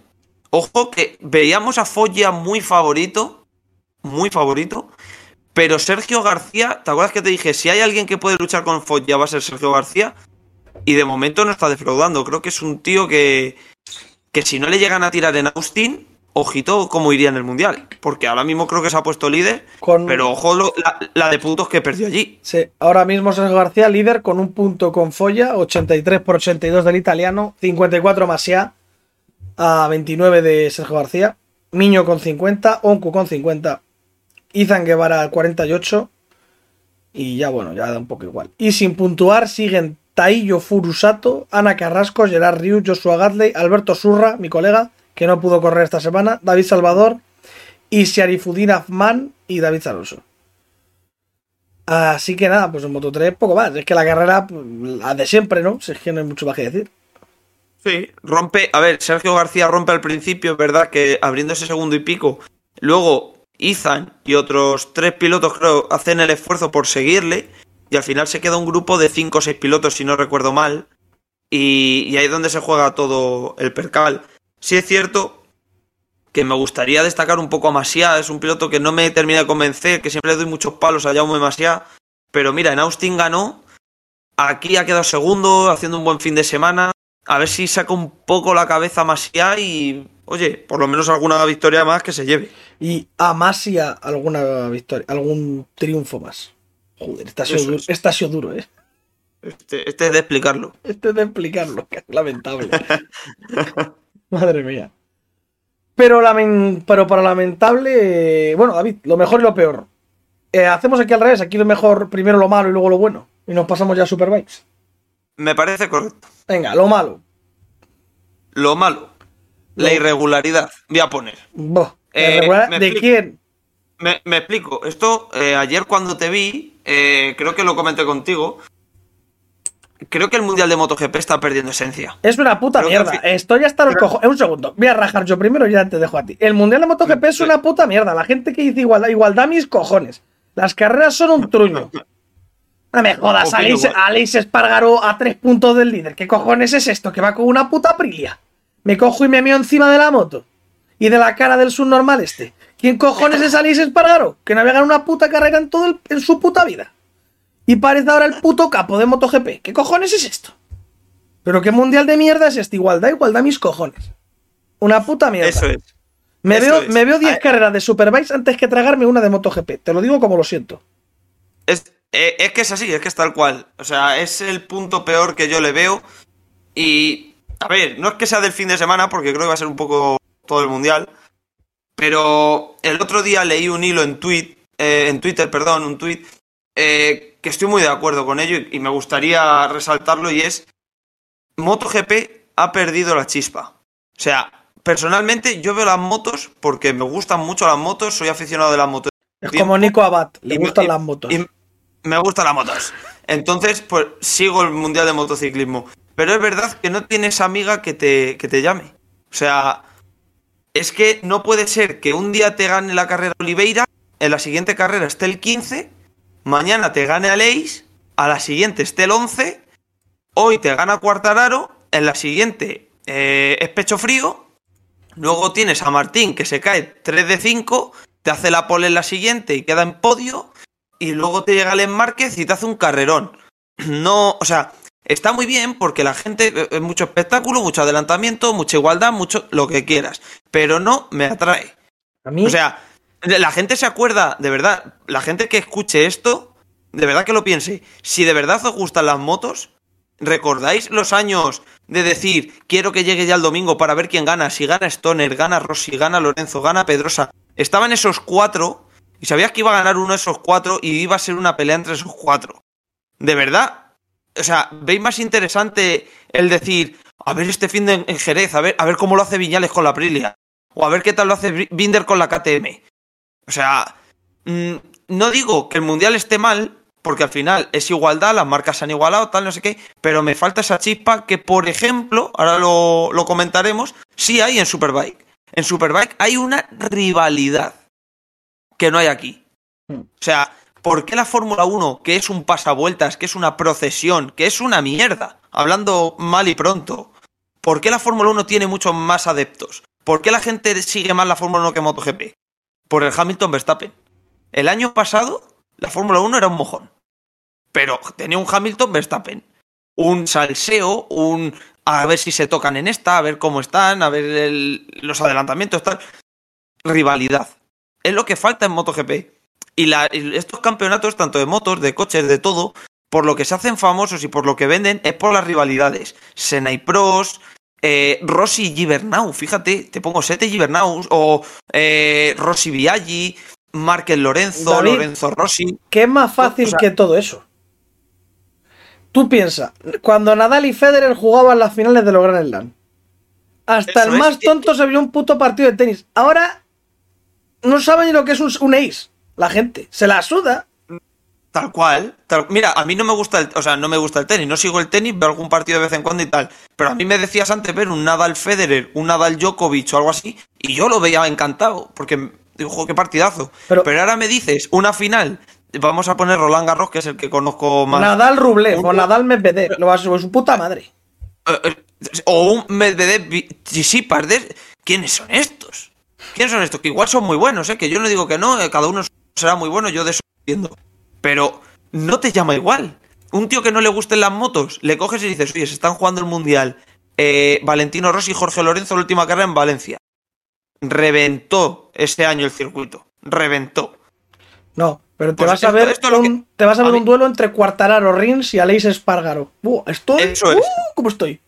Ojo que veíamos a Folla muy favorito, muy favorito, pero Sergio García, ¿te acuerdas que te dije, si hay alguien que puede luchar con Folla va a ser Sergio García? Y de momento no está defraudando, creo que es un tío que, que si no le llegan a tirar en Austin, ojito cómo iría en el Mundial. Porque ahora mismo creo que se ha puesto líder, Con- pero ojo lo- la, la de puntos que perdió allí. Sí, ahora mismo Sergio García líder con un punto con Folla, 83 por 82 del italiano, 54 Masia a 29 de Sergio García, Miño con 50, Onku con 50, Izan Guevara 48 y ya bueno, ya da un poco igual. Y sin puntuar siguen Taillo Furusato, Ana Carrasco, Gerard Riu, Joshua Gatley, Alberto Surra, mi colega, que no pudo correr esta semana, David Salvador y Sharifudin Afman y David Alonso. Así que nada, pues en Moto 3 poco más. Es que la carrera, la de siempre, ¿no? Si es que no hay mucho más que decir. Sí, rompe. A ver, Sergio García rompe al principio, verdad que abriendo ese segundo y pico. Luego, Ethan y otros tres pilotos, creo, hacen el esfuerzo por seguirle. Y al final se queda un grupo de cinco o seis pilotos, si no recuerdo mal. Y, ahí es donde se juega todo el percal. Sí es cierto que me gustaría destacar un poco a Masia. Es un piloto que no me termina de convencer, que siempre le doy muchos palos a Jaume Masia. Pero mira, en Austin ganó. Aquí ha quedado segundo, haciendo un buen fin de semana. A ver si saca un poco la cabeza Masia y, oye, por lo menos alguna victoria más que se lleve. Y a Masia alguna victoria, algún triunfo más. Joder, esta ha sido, duro, es. esta ha sido duro, ¿eh? Este, este es de explicarlo. Este es de explicarlo, que es lamentable. Madre mía. Pero, pero para lamentable. Bueno, David, lo mejor y lo peor. Eh, hacemos aquí al revés, aquí lo mejor, primero lo malo y luego lo bueno. Y nos pasamos ya a Superbikes. Me parece correcto. Venga, lo malo. Lo malo. La irregularidad. Voy a poner. Buah, Eh, ¿De explico. quién? Me, me explico. Esto, eh, ayer cuando te vi, eh, creo que lo comenté contigo. Creo que el Mundial de MotoGP está perdiendo esencia. Es una puta Creo mierda. Estoy hasta los cojones. Un segundo. Voy a rajar yo primero y ya te dejo a ti. El Mundial de MotoGP es una puta mierda. La gente que dice igualdad, igualdad mis cojones. Las carreras son un truño. No me jodas, Alice. Alice Espargaro a tres puntos del líder. ¿Qué cojones es esto? Que va con una puta Aprilia. Me cojo y me mío encima de la moto. Y de la cara del subnormal este. ¿Quién cojones es Alice Espargaro? Que ganado una puta carrera en, todo el- en su puta vida. Y parece ahora el puto capo de MotoGP. ¿Qué cojones es esto? ¿Pero qué mundial de mierda es este? Igualdad, igualdad mis cojones. Una puta mierda. Eso es. Me eso veo, es. me veo 10 Ah, carreras de Superbikes antes que tragarme una de MotoGP. Te lo digo como lo siento. Es, eh, es que es así, es que es tal cual. O sea, es el punto peor que yo le veo. Y, a ver, no es que sea del fin de semana, porque creo que va a ser un poco todo el mundial. Pero el otro día leí un hilo en, tweet, eh, en Twitter, perdón, un tweet, eh, que estoy muy de acuerdo con ello y, y me gustaría resaltarlo y es, MotoGP ha perdido la chispa. O sea, personalmente yo veo las motos porque me gustan mucho las motos, soy aficionado de las motos. Es como Nico Abad. Le Y me- gustan y- las motos. y me gustan las motos. Entonces, pues sigo el mundial de motociclismo. Pero es verdad que no tienes amiga que te, que te llame. O sea, es que no puede ser que un día te gane la carrera Oliveira, en la siguiente carrera esté el 15, mañana te gane Aleix, a la siguiente esté el 11, hoy te gana Cuartararo, en la siguiente eh, es pecho frío, luego tienes a Martín que se cae 3 de 5, te hace la pole en la siguiente y queda en podio, y luego te llega Len Márquez y te hace un carrerón. No, o sea, está muy bien porque la gente, eh, mucho espectáculo, mucho adelantamiento, mucha igualdad, mucho lo que quieras, pero no me atrae. A mí, O sea, la gente se acuerda, de verdad, la gente que escuche esto, de verdad que lo piense. Si de verdad os gustan las motos, ¿recordáis los años de decir, quiero que llegue ya el domingo para ver quién gana? Si gana Stoner, gana Rossi, gana Lorenzo, gana Pedrosa. Estaban esos cuatro y sabías que iba a ganar uno de esos cuatro y iba a ser una pelea entre esos cuatro. ¿De verdad? O sea, ¿veis más interesante el decir, a ver este fin de en Jerez, a ver, a ver cómo lo hace Viñales con la Aprilia? O a ver qué tal lo hace Binder con la KTM. O sea, mm, no digo que el mundial esté mal, porque al final es igualdad, las marcas se han igualado, tal, no sé qué, pero me falta esa chispa que, por ejemplo, ahora lo, lo comentaremos, sí hay en Superbike. En Superbike hay una rivalidad que no hay aquí. O sea, ¿por qué la Fórmula 1, que es un pasavueltas, que es una procesión, que es una mierda, hablando mal y pronto, ¿por qué la Fórmula 1 tiene muchos más adeptos? ¿Por qué la gente sigue más la Fórmula 1 que MotoGP? Por el Hamilton Verstappen. El año pasado, la Fórmula 1 era un mojón. Pero tenía un Hamilton Verstappen. Un salseo, un. A ver si se tocan en esta, a ver cómo están, a ver los adelantamientos, tal. Rivalidad. Es lo que falta en MotoGP. Y, la- y estos campeonatos, tanto de motos, de coches, de todo, por lo que se hacen famosos y por lo que venden, es por las rivalidades. Senna y Pros, eh, Rossi y Gibernau, fíjate, te pongo Sete Gibernau, o eh, Rossi Viaggi, Márquez Lorenzo, David. Lorenzo Rossi. ¿qué es más fácil o sea- que todo eso? Tú piensas, cuando Nadal y Federer jugaban las finales de los Grand Slam, hasta el más tonto se vio un puto partido de tenis. Ahora no saben ni lo que es un, un ace. La gente se la suda. Tal cual. tal- Mira, a mí no me gusta el, o sea, no me gusta el tenis, no sigo el tenis, veo algún partido de vez en cuando y tal. Pero a mí me decías antes ver un Nadal Federer, un Nadal Djokovic o algo así, y yo lo veía encantado, porque digo, "Jo, qué partidazo. Pero- Pero, ahora me dices una final, vamos a poner Roland Garros, que es el que conozco más. Nadal Rublev o Nadal Medvedev. Lo vas a su puta madre. Eh, eh, o un Medvedev Tsitsipas, ¿quiénes son estos? ¿Quiénes son estos? Que igual son muy buenos, ¿eh? Que yo no digo que no, eh, cada uno será muy bueno, yo de eso entiendo. Pero no te llama igual. Un tío que no le gusten las motos, le coges y dices, oye, se están jugando el Mundial. eh, Valentino Rossi y Jorge Lorenzo, la última carrera en Valencia. Reventó ese año el circuito. Reventó. No, Pero te Pues vas a ver, esto que- un, te vas a ver un duelo entre Cuartararo Rins y Aleix Espargaro. Buah, estoy. Eso es. ¡Uh! ¿Cómo estoy?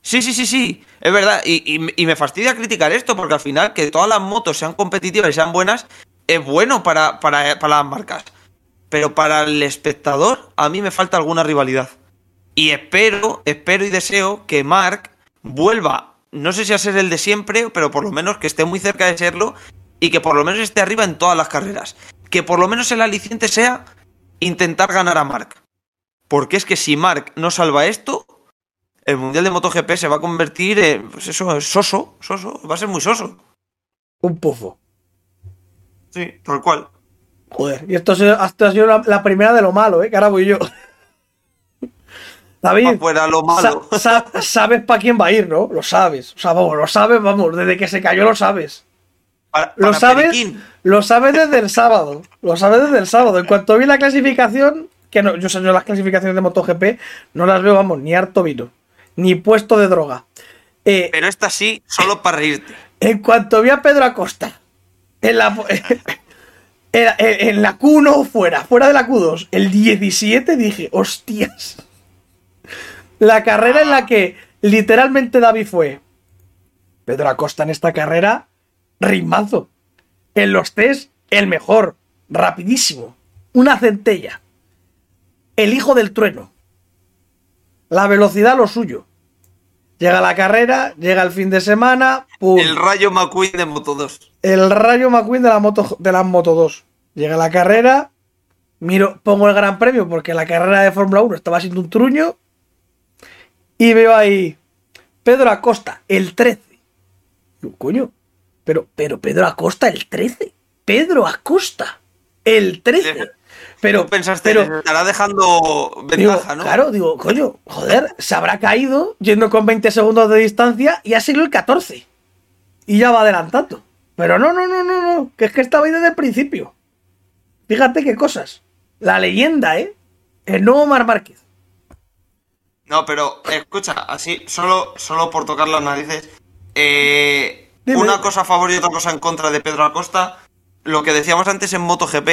Sí, sí, sí, sí, es verdad. Y, y- y me fastidia criticar esto porque al final que todas las motos sean competitivas y sean buenas es bueno para, para, para las marcas. Pero para el espectador a mí me falta alguna rivalidad. Y espero, espero y deseo que Mark vuelva, no sé si a ser el de siempre, pero por lo menos que esté muy cerca de serlo y que por lo menos esté arriba en todas las carreras. Que por lo menos el aliciente sea intentar ganar a Mark. Porque es que si Mark no salva esto, el Mundial de MotoGP se va a convertir en, pues eso, soso, soso, va a ser muy soso. Un pufo. Sí, tal cual. Joder, y esto ha sido, esto ha sido la, la primera de lo malo, ¿eh? Que ahora voy yo. David, Afuera lo malo. sa- sa- sabes para quién va a ir, ¿no? Lo sabes. O sea, vamos, lo sabes, vamos, desde que se cayó lo sabes. Para- Lo sabes, Periquín. lo sabes desde el sábado. Lo sabes desde el sábado. En cuanto vi la clasificación, que no, yo sé, yo las clasificaciones de MotoGP no las veo, vamos, ni harto vino, ni puesto de droga. Eh, Pero esta sí, solo para reírte. en cuanto vi a Pedro Acosta en la, en, la- en la Q1 fuera, fuera de la Q2, el 17 dije, hostias. La carrera en la que literalmente David fue. Pedro Acosta en esta carrera, ritmazo. En los test, el mejor, rapidísimo. Una centella. El hijo del trueno. La velocidad lo suyo. Llega la carrera, llega el fin de semana, ¡pum! El Rayo McQueen de Moto 2. el rayo McQueen de la moto de la Moto 2. Llega la carrera, miro, pongo el Gran Premio porque la carrera de Fórmula 1 estaba siendo un truño y veo ahí Pedro Acosta, el 13. Digo, coño, pero pero Pedro Acosta el 13. Pedro Acosta el 13. Pero Tú pensaste, pero "Les estará dejando Digo, ventaja, ¿no? Claro, digo, coño, joder, se habrá caído yendo con 20 segundos de distancia y ha sido el 14. Y ya va adelantando. Pero no, no, no, no, no, que es que estaba ahí desde el principio. Fíjate qué cosas. La leyenda, ¿eh? El nuevo Mar Márquez. No, pero escucha, así, solo, solo por tocar las narices. eh, una cosa a favor y otra cosa en contra de Pedro Acosta. Lo que decíamos antes en MotoGP,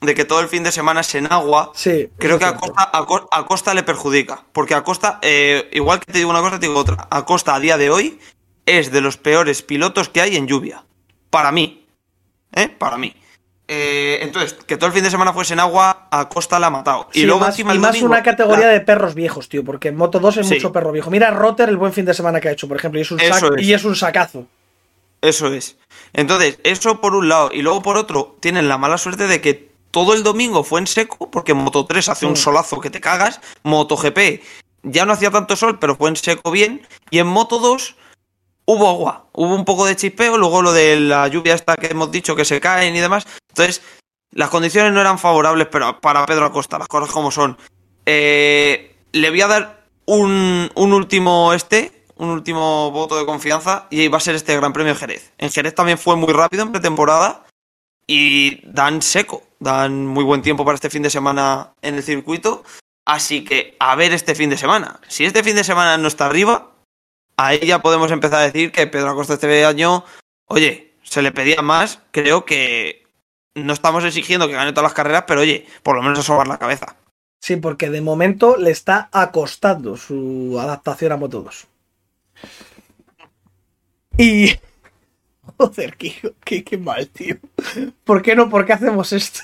de que todo el fin de semana es en agua. Sí. Creo que eso a es cierto. Costa, a Co- a Costa le perjudica. Porque a Costa, eh, igual que te digo una cosa, te digo otra. A Costa a día de hoy es de los peores pilotos que hay en lluvia. Para mí. ¿Eh? Para mí. Eh, entonces, que todo el fin de semana fuese en agua, a Costa la ha matado. Sí, y luego más, encima y más domingo, una categoría la- de perros viejos, tío, porque en Moto 2 es Sí. mucho perro viejo. Mira Rotter el buen fin de semana que ha hecho, por ejemplo, y es un, Eso sac- es. y es un sacazo. Eso es. Entonces, eso por un lado. Y luego por otro, tienen la mala suerte de que todo el domingo fue en seco, porque Moto 3 hace un Mm. solazo que te cagas. Moto GP ya no hacía tanto sol, pero fue en seco bien. Y en Moto 2 hubo agua. Hubo un poco de chispeo, luego lo de la lluvia esta que hemos dicho que se caen y demás. Entonces, las condiciones no eran favorables pero para Pedro Acosta, las cosas como son. Eh, le voy a dar un, un último este, un último voto de confianza y va a ser este Gran Premio Jerez. En Jerez también fue muy rápido en pretemporada y dan seco, dan muy buen tiempo para este fin de semana en el circuito. Así que a ver este fin de semana. Si este fin de semana no está arriba, ahí ya podemos empezar a decir que Pedro Acosta este año, oye, se le pedía más. Creo que no estamos exigiendo que gane todas las carreras, pero oye, por lo menos asobar la cabeza. Sí, porque de momento le está acostando su adaptación a Moto 2. Y. Joder, qué, qué, qué mal, tío. ¿Por qué no? ¿Por qué hacemos esto?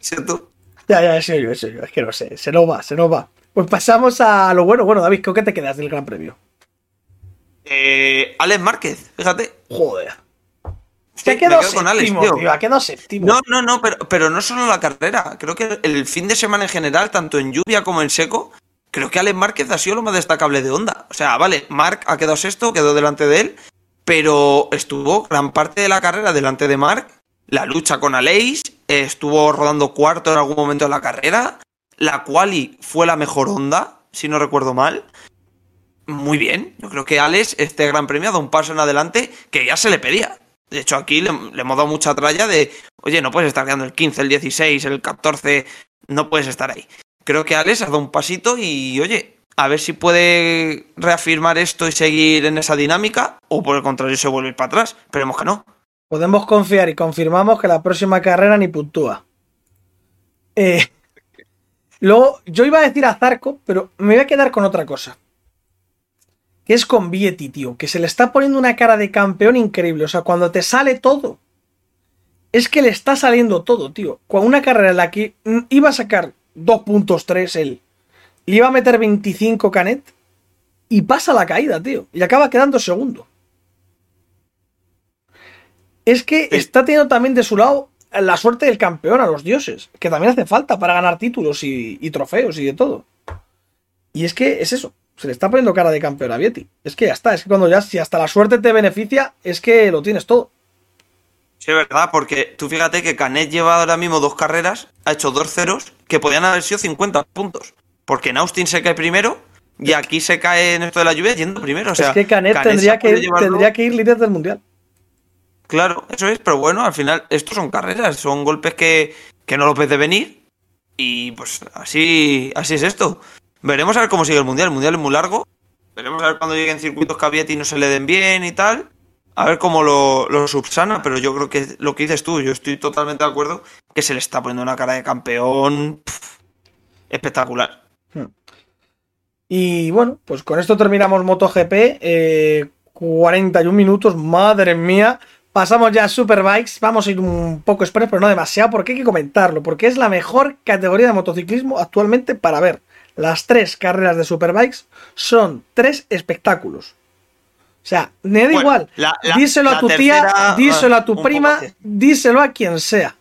¿Cierto? Ya, ya, en serio, en serio. Es que no sé, se nos va, se nos va. Pues pasamos a lo bueno. Bueno, David, ¿con qué te quedas del Gran Premio? Eh, Alex Márquez, fíjate. Joder. Sí, Se quedado quedo con Alex, séptimo, tío. Ha quedado séptimo. No, no, no, pero, pero no solo la carrera. Creo que el fin de semana en general, tanto en lluvia como en seco, creo que Alex Márquez ha sido lo más destacable de Honda. O sea, vale, Mark ha quedado sexto, quedó delante de él, pero estuvo gran parte de la carrera delante de Mark. La lucha con Aleix, estuvo rodando cuarto en algún momento de la carrera. La quali fue la mejor Honda, si no recuerdo mal. Muy bien, yo creo que Alex, este gran premio, ha dado un paso en adelante que ya se le pedía. De hecho, aquí le, le hemos dado mucha tralla de, oye, no puedes estar quedando el 15, el 16, el 14, no puedes estar ahí. Creo que Alex ha dado un pasito y, oye, a ver si puede reafirmar esto y seguir en esa dinámica, o por el contrario se vuelve para atrás. Esperemos que no. Podemos confiar y confirmamos que la próxima carrera ni puntúa. Eh, luego, yo iba a decir a Zarco, pero me voy a quedar con otra cosa. Que es con Vietti, tío. Que se le está poniendo una cara de campeón increíble. O sea, cuando te sale todo. Es que le está saliendo todo, tío. Con una carrera en la que mm, iba a sacar 2.3 él. Le iba a meter 25 Canet. Y pasa la caída, tío. Y acaba quedando segundo. Es que está teniendo también de su lado la suerte del campeón a los dioses. Que también hace falta para ganar títulos y, y trofeos y de todo. Y es que es eso. Se le está poniendo cara de campeón a Vietti. Es que ya está. Es que cuando ya, si hasta la suerte te beneficia, es que lo tienes todo. Sí, es verdad, porque tú fíjate que Canet lleva ahora mismo dos carreras, ha hecho dos ceros, que podían haber sido 50 puntos. Porque en Austin se cae primero y aquí se cae en esto de la lluvia yendo primero. O sea, es que Canet, Canet tendría, que, tendría que ir líder del mundial. Claro, eso es, pero bueno, al final, estos son carreras, son golpes que, que no los ves de venir. Y pues así, así es esto. Veremos a ver cómo sigue el mundial. El mundial es muy largo. Veremos a ver cuando lleguen circuitos que a no se le den bien y tal. A ver cómo lo, lo subsana, pero yo creo que lo que dices tú, yo estoy totalmente de acuerdo que se le está poniendo una cara de campeón espectacular. Y bueno, pues con esto terminamos MotoGP. eh, 41 minutos, madre mía. Pasamos ya a Superbikes. Vamos a ir un poco express, pero no demasiado, porque hay que comentarlo. Porque es la mejor categoría de motociclismo actualmente para ver. Las tres carreras de Superbikes son tres espectáculos. O sea, me da Bueno, igual. la- la- díselo a tu tía, díselo a ah, tu prima, díselo a quien sea.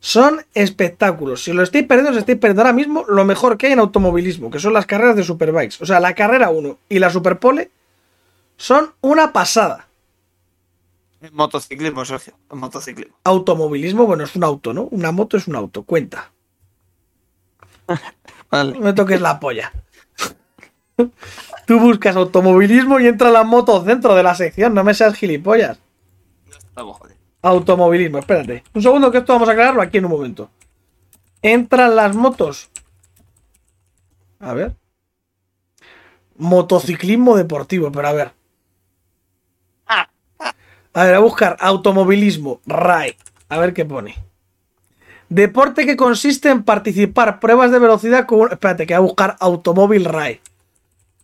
Son espectáculos. Si lo estáis perdiendo, os estáis perdiendo ahora mismo lo mejor que hay en automovilismo, que son las carreras de Superbikes. O sea, la carrera 1 y la Superpole son una pasada. Motociclismo, Sergio, motociclismo. Automovilismo, bueno, es un auto, ¿no? Una moto es un auto, cuenta. Vale. No me toques la polla. Tú buscas automovilismo y entra la moto dentro de la sección, no me seas gilipollas. Estamos jodidos. Automovilismo, espérate. Un segundo que esto vamos a aclararlo aquí en un momento. Entran las motos. A ver. Motociclismo deportivo, pero a ver. A ver, a buscar automovilismo, RAE. A ver qué pone. Deporte que consiste en participar pruebas de velocidad con un... Espérate, que voy a buscar automóvil RAE.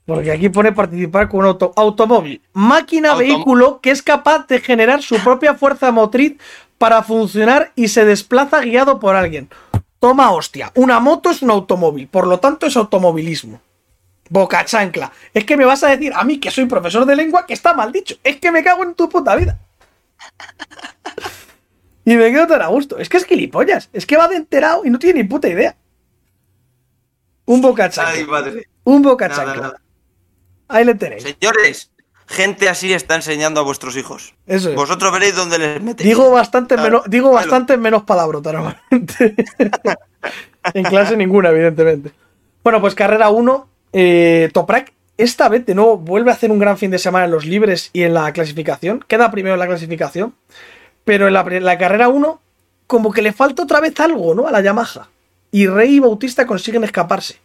Porque aquí pone participar con un auto... automóvil. Máquina Autom- vehículo que es capaz de generar su propia fuerza motriz para funcionar y se desplaza guiado por alguien. Toma hostia. Una moto es un automóvil, por lo tanto es automovilismo. Boca chancla. Es que me vas a decir a mí que soy profesor de lengua que está mal dicho. Es que me cago en tu puta vida. Y me quedo tan a gusto. Es que es gilipollas. Es que va de enterado y no tiene ni puta idea. Un boca Ay, chancla. madre. Un boca Nada, chancla. nada. Ahí le tenéis. Señores, gente así está enseñando a vuestros hijos. Eso es. Vosotros veréis dónde les metéis. Digo bastante Claro, menos, digo claro. bastante menos palabrota normalmente. en clase ninguna, evidentemente. Bueno, pues carrera 1, eh, Toprak. Esta vez de nuevo vuelve a hacer un gran fin de semana en los libres y en la clasificación. Queda primero en la clasificación. Pero en la, carrera 1, como que le falta otra vez algo, ¿no? A la Yamaha. Y Rey y Bautista consiguen escaparse.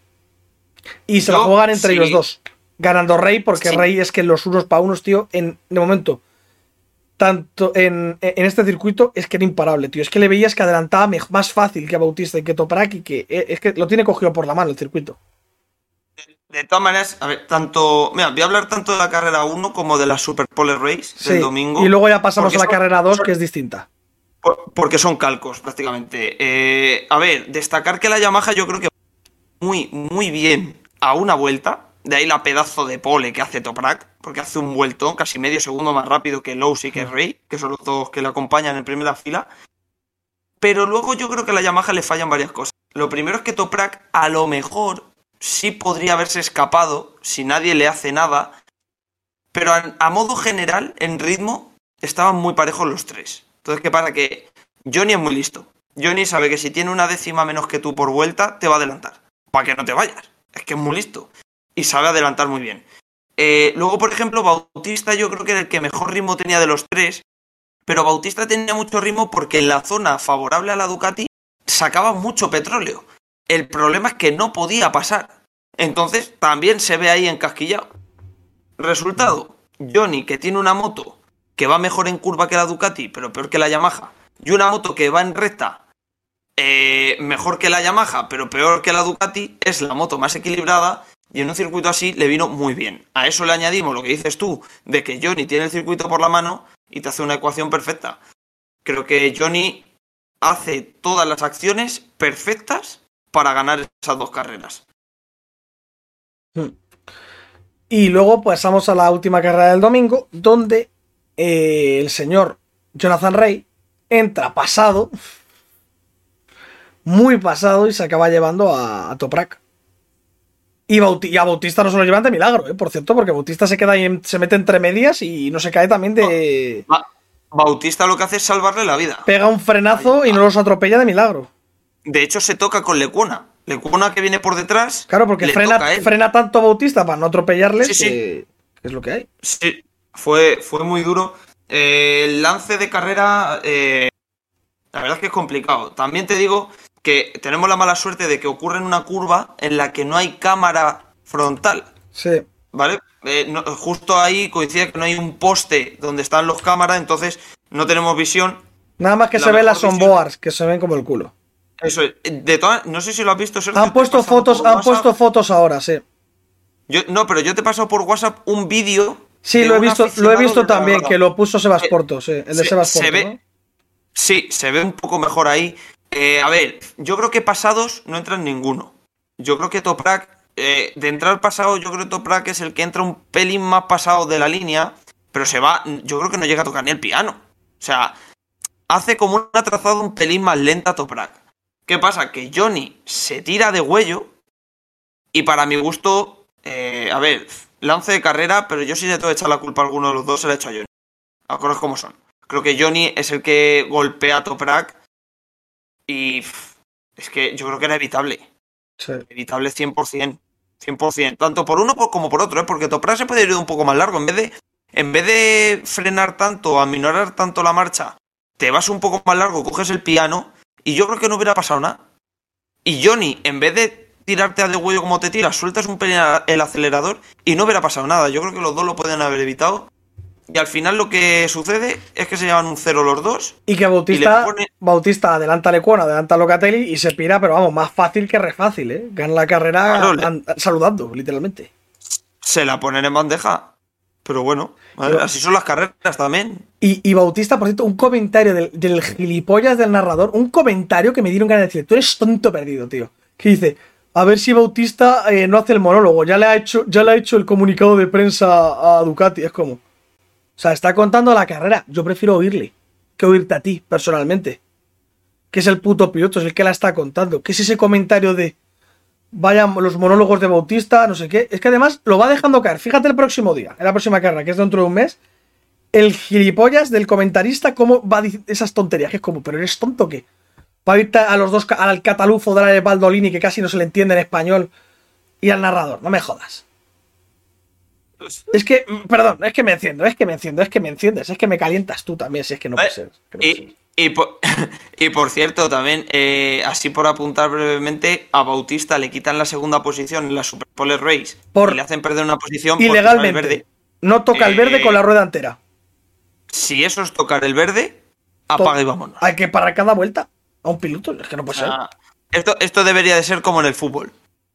Y se la Yo, juegan entre sí. ellos dos. Ganando Rey, porque Sí. Rey es que los unos para unos, tío, en, de momento, tanto en, en este circuito es que era imparable, tío. Es que le veías que adelantaba más fácil que a Bautista y que Toprak y que eh, es que lo tiene cogido por la mano el circuito. De todas maneras, a ver, tanto. Mira, voy a hablar tanto de la carrera 1 como de la Super Pole Race Sí. del domingo. Y luego ya pasamos a la son- carrera 2, son- que es distinta. por- Porque son calcos, prácticamente. Eh, a ver, destacar que la Yamaha yo creo que muy, muy bien a una vuelta. De ahí la pedazo de pole que hace Toprak, porque hace un vuelto casi medio segundo más rápido que Lowe's y que Rey, que son los dos que le acompañan en primera fila. Pero luego yo creo que a la Yamaha le fallan varias cosas. Lo primero es que Toprak a lo mejor sí podría haberse escapado si nadie le hace nada. Pero a, modo general, en ritmo, estaban muy parejos los tres. Entonces, ¿qué pasa? Que Johnny es muy listo. Johnny sabe que si tiene una décima menos que tú por vuelta, te va a adelantar. Para que no te vayas. Es que es muy listo. Y sabe adelantar muy bien. Eh, luego, por ejemplo, Bautista yo creo que era el que mejor ritmo tenía de los tres. Pero Bautista tenía mucho ritmo porque en la zona favorable a la Ducati sacaba mucho petróleo. El problema es que no podía pasar. Entonces también se ve ahí encasquillado. Resultado, Johnny, que tiene una moto que va mejor en curva que la Ducati, pero peor que la Yamaha, y una moto que va en recta eh, mejor que la Yamaha, pero peor que la Ducati, es la moto más equilibrada y en un circuito así le vino muy bien. A eso le añadimos lo que dices tú, de que Johnny tiene el circuito por la mano y te hace una ecuación perfecta. Creo que Johnny hace todas las acciones perfectas para ganar esas dos carreras. Y luego pasamos a la última carrera del domingo, donde eh, el señor Jonathan Rey entra pasado, muy pasado, y se acaba llevando a, a Toprak. Y, Bauti- y a Bautista no se lo llevan de milagro, ¿eh? por cierto, porque Bautista se queda ahí, en- se mete entre medias y no se cae también de. Ba- Bautista lo que hace es salvarle la vida. Pega un frenazo y no los atropella de milagro. De hecho, se toca con Lecuona. Lecuona que viene por detrás. Claro, porque frena, tanto a Bautista para no atropellarle Sí, sí. que que es lo que hay. Sí, fue, fue muy duro. Eh, el lance de carrera, eh, la verdad es que es complicado. También te digo que tenemos la mala suerte de que ocurre en una curva en la que no hay cámara frontal, Sí. ¿vale? Eh, no- justo ahí coincide que no hay un poste donde están los cámaras, entonces no tenemos visión. Nada más que La se ve mejor las onboards, que se ven como el culo. Eso es. De todas, no sé si lo has visto, Sergio, Han puesto fotos, han WhatsApp. puesto fotos ahora, sí. Yo, no, pero yo te he pasado por WhatsApp un vídeo. Sí, lo he un visto, lo he visto también, que lo puso Sebas Eh, sí, el de se- Sebas se ve- ¿no? Sí, se ve un poco mejor ahí. Eh, a ver, yo creo que pasados no entran ninguno. Yo creo que Toprak, eh, de entrar pasado, yo creo que Toprak es el que entra un pelín más pasado de la línea, pero se va, yo creo que no llega a tocar ni el piano. O sea, hace como una trazada un pelín más lenta Toprak. ¿Qué pasa? Que Johnny se tira de huello y para mi gusto, eh, a ver, lance de carrera, pero yo sí le tengo que echar la culpa a alguno de los dos, se la he hecho a Johnny. Cosas como son. Creo que Johnny es el que golpea a Toprak y pff, es que yo creo que era evitable. Sí. Evitable 100%. 100%. Tanto por uno como por otro, ¿eh? porque Toprak se puede ir un poco más largo. En vez de, en vez de frenar tanto, aminorar tanto la marcha, te vas un poco más largo, coges el piano y yo creo que no hubiera pasado nada. Y Johnny, en vez de tirarte a de huello como te tiras, sueltas un pelín el acelerador y no hubiera pasado nada. Yo creo que los dos lo pueden haber evitado. Y al final lo que sucede es que se llevan un cero los dos. Y que Bautista, Y le pone- Bautista adelanta a Lecuona, adelanta a Locatelli y se pira, pero vamos, más fácil que re fácil, ¿eh? Gana la carrera Claro, le- an- saludando, literalmente. Se la ponen en bandeja. Pero bueno, así son las carreras también. Y, y Bautista, por cierto, un comentario del, del gilipollas del narrador, un comentario que me dieron ganas de decir, tú eres tonto perdido, tío. Que dice, a ver si Bautista eh, no hace el monólogo, ya le, ha hecho, ya le ha hecho el comunicado de prensa a Ducati, es como... O sea, está contando la carrera, yo prefiero oírle que oírte a ti, personalmente. Que es el puto piloto, es el que la está contando. ¿Qué es ese comentario de... Vayan los monólogos de Bautista, no sé qué. Es que además lo va dejando caer. Fíjate el próximo día, en la próxima carrera, que es dentro de un mes el gilipollas del comentarista cómo va a decir esas tonterías. Que es como, pero eres tonto que va a irte a los dos, al catalufo de la Baldolini que casi no se le entiende en español y al narrador. No me jodas. Es que, mm, perdón, es que me enciendo, es que me enciendo, es que me enciendes, es que me calientas tú también, si es que no puede Eh, ser. que no. Y, y, por, y por cierto, también, eh, así por apuntar brevemente, a Bautista le quitan la segunda posición en la Super Pole Race Por- y le hacen perder una posición por Ilegalmente. verde. No toca el verde Eh, con la rueda entera. Si eso es tocar el verde, apaga y vámonos. Hay que parar cada vuelta a un piloto, es que no puede ser. Ah, esto, esto debería de ser como en el fútbol.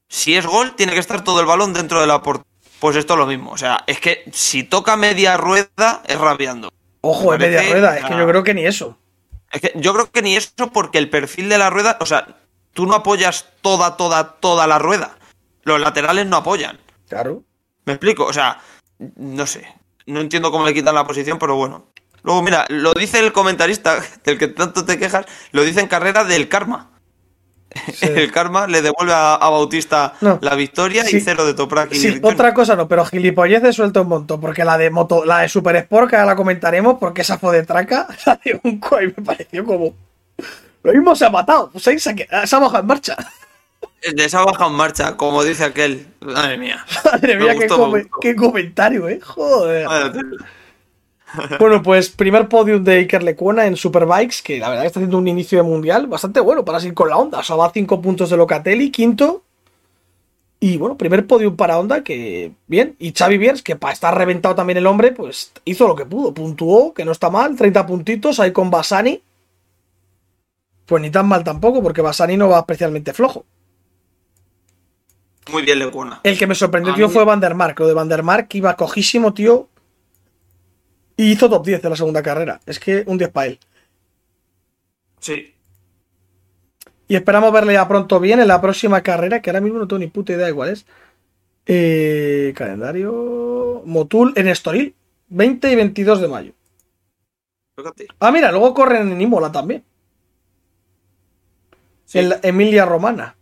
Si es gol, tiene que estar todo el balón dentro de la portería. Pues esto es lo mismo. O sea, es que si toca media rueda, es rabiando. Ojo, es media rueda, es que yo creo que ni eso. Es que yo creo que ni eso porque el perfil de la rueda, o sea, tú no apoyas toda, toda, toda la rueda. Los laterales no apoyan. Claro. ¿Me explico? O sea, no sé. No entiendo cómo le quitan la posición, pero bueno. Luego, mira, lo dice el comentarista del que tanto te quejas, lo dice en carrera del karma. Sí. El karma le devuelve a, a Bautista No. la victoria Sí. y cero de Toprak. y Sí, otra cosa no, pero gilipolleces suelta un montón. Porque la de moto, la de Super Sport, que ahora la comentaremos, porque esa fue de traca, la de un y me pareció como. Lo mismo se ha matado, pues se ha, quedado- se ha bajado en marcha. De esa baja en marcha, como dice aquel. Madre mía. Madre mía, qué, gustó, qué comentario, eh. Joder. Bueno, pues primer podium de Iker Lecuona en Superbikes, que la verdad que está haciendo un inicio de mundial bastante bueno para seguir con la onda. O sea, va a 5 puntos de Locatelli, quinto. Y bueno, primer podium para Honda, que bien. Y Xavi Viers, que para estar reventado también el hombre, pues hizo lo que pudo. Puntuó, que no está mal, 30 puntitos ahí con Basani. Pues ni tan mal tampoco, porque Basani no va especialmente flojo. Muy bien, Lecuona. El que me sorprendió, tío, mí- fue Van der Mark. Lo de Van der Mark iba cojísimo, tío. Y hizo top 10 en la segunda carrera. Es que un 10 para él. Sí. Y esperamos verle ya pronto bien en la próxima carrera, que ahora mismo no tengo ni puta idea de cuál es. Eh, calendario. Motul en Estoril, 20 y 22 de mayo. Fíjate. Ah, mira, luego corren en Imola también. Sí. En la Emilia Romana.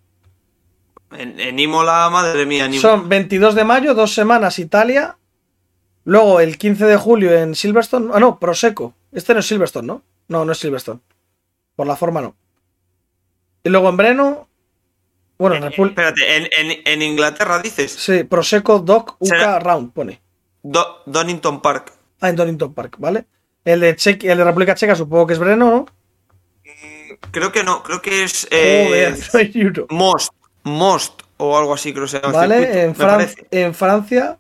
En, en Imola, madre mía, en Imola. Son 22 de mayo, dos semanas Italia. Luego el 15 de julio en Silverstone. Ah, no, Prosecco. Este no es Silverstone, ¿no? No, no es Silverstone. Por la forma no. Y luego en Breno. Bueno, en Eh, Repul- espérate, en, en- en Inglaterra dices. Sí, Prosecco Dock UK Round pone. Do- Donington Park. Ah, en Donington Park, ¿vale? El de, el de República Checa supongo que es Breno, ¿no? Creo que no, creo que es. eh, Joder. Most. Most o algo así, creo que se llama. ¿Vale? circuito, En, me Fran- parece. en Francia,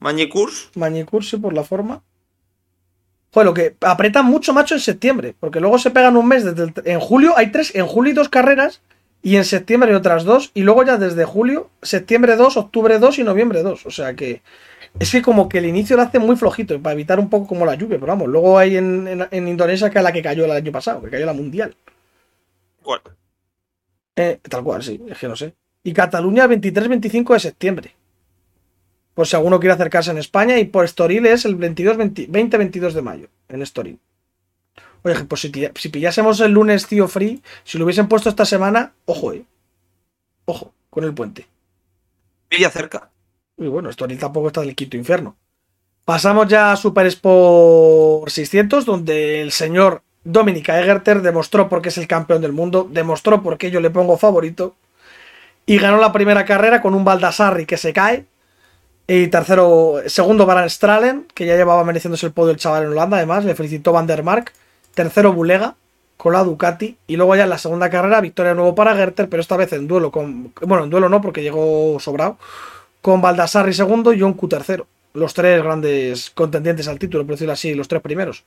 Magny-Cours. Mañicursi por la forma. Joder, lo que apretan mucho, macho, en septiembre. Porque luego se pegan un mes desde el- En julio hay tres, en julio hay dos carreras. Y en septiembre hay otras dos. Y luego ya desde julio, septiembre 2, octubre 2 y noviembre 2. O sea que. Es que como que el inicio lo hace muy flojito. Para evitar un poco como la lluvia. Pero vamos, luego hay en, en- en Indonesia que es la que cayó el año pasado. Que cayó la mundial. ¿Cuál? Eh, tal cual, sí, es que no sé. Y Cataluña 23-25 de septiembre. Por si alguno quiere acercarse en España. Y por Estoril es el 20-22 de mayo. En Estoril. Oye, pues si, pillásemos el lunes tío free, si lo hubiesen puesto esta semana, ojo, eh. Ojo, con el puente. Villa cerca. Y bueno, Estoril tampoco está del quinto infierno. Pasamos ya a Super Sport 600, donde el señor Dominic Egerter demostró por qué es el campeón del mundo, demostró por qué yo le pongo favorito, y ganó la primera carrera con un Baldassarri que se cae, y tercero, segundo Van Stralen, que ya llevaba mereciéndose el podio el chaval en Holanda, además, le felicitó Van der Mark, tercero Bulega, con la Ducati, y luego ya en la segunda carrera, victoria de nuevo para Gerter, pero esta vez en duelo con, bueno, en duelo no, porque llegó sobrado, con Baldassarri segundo y Jonku tercero. Los tres grandes contendientes al título, por decirlo así, los tres primeros.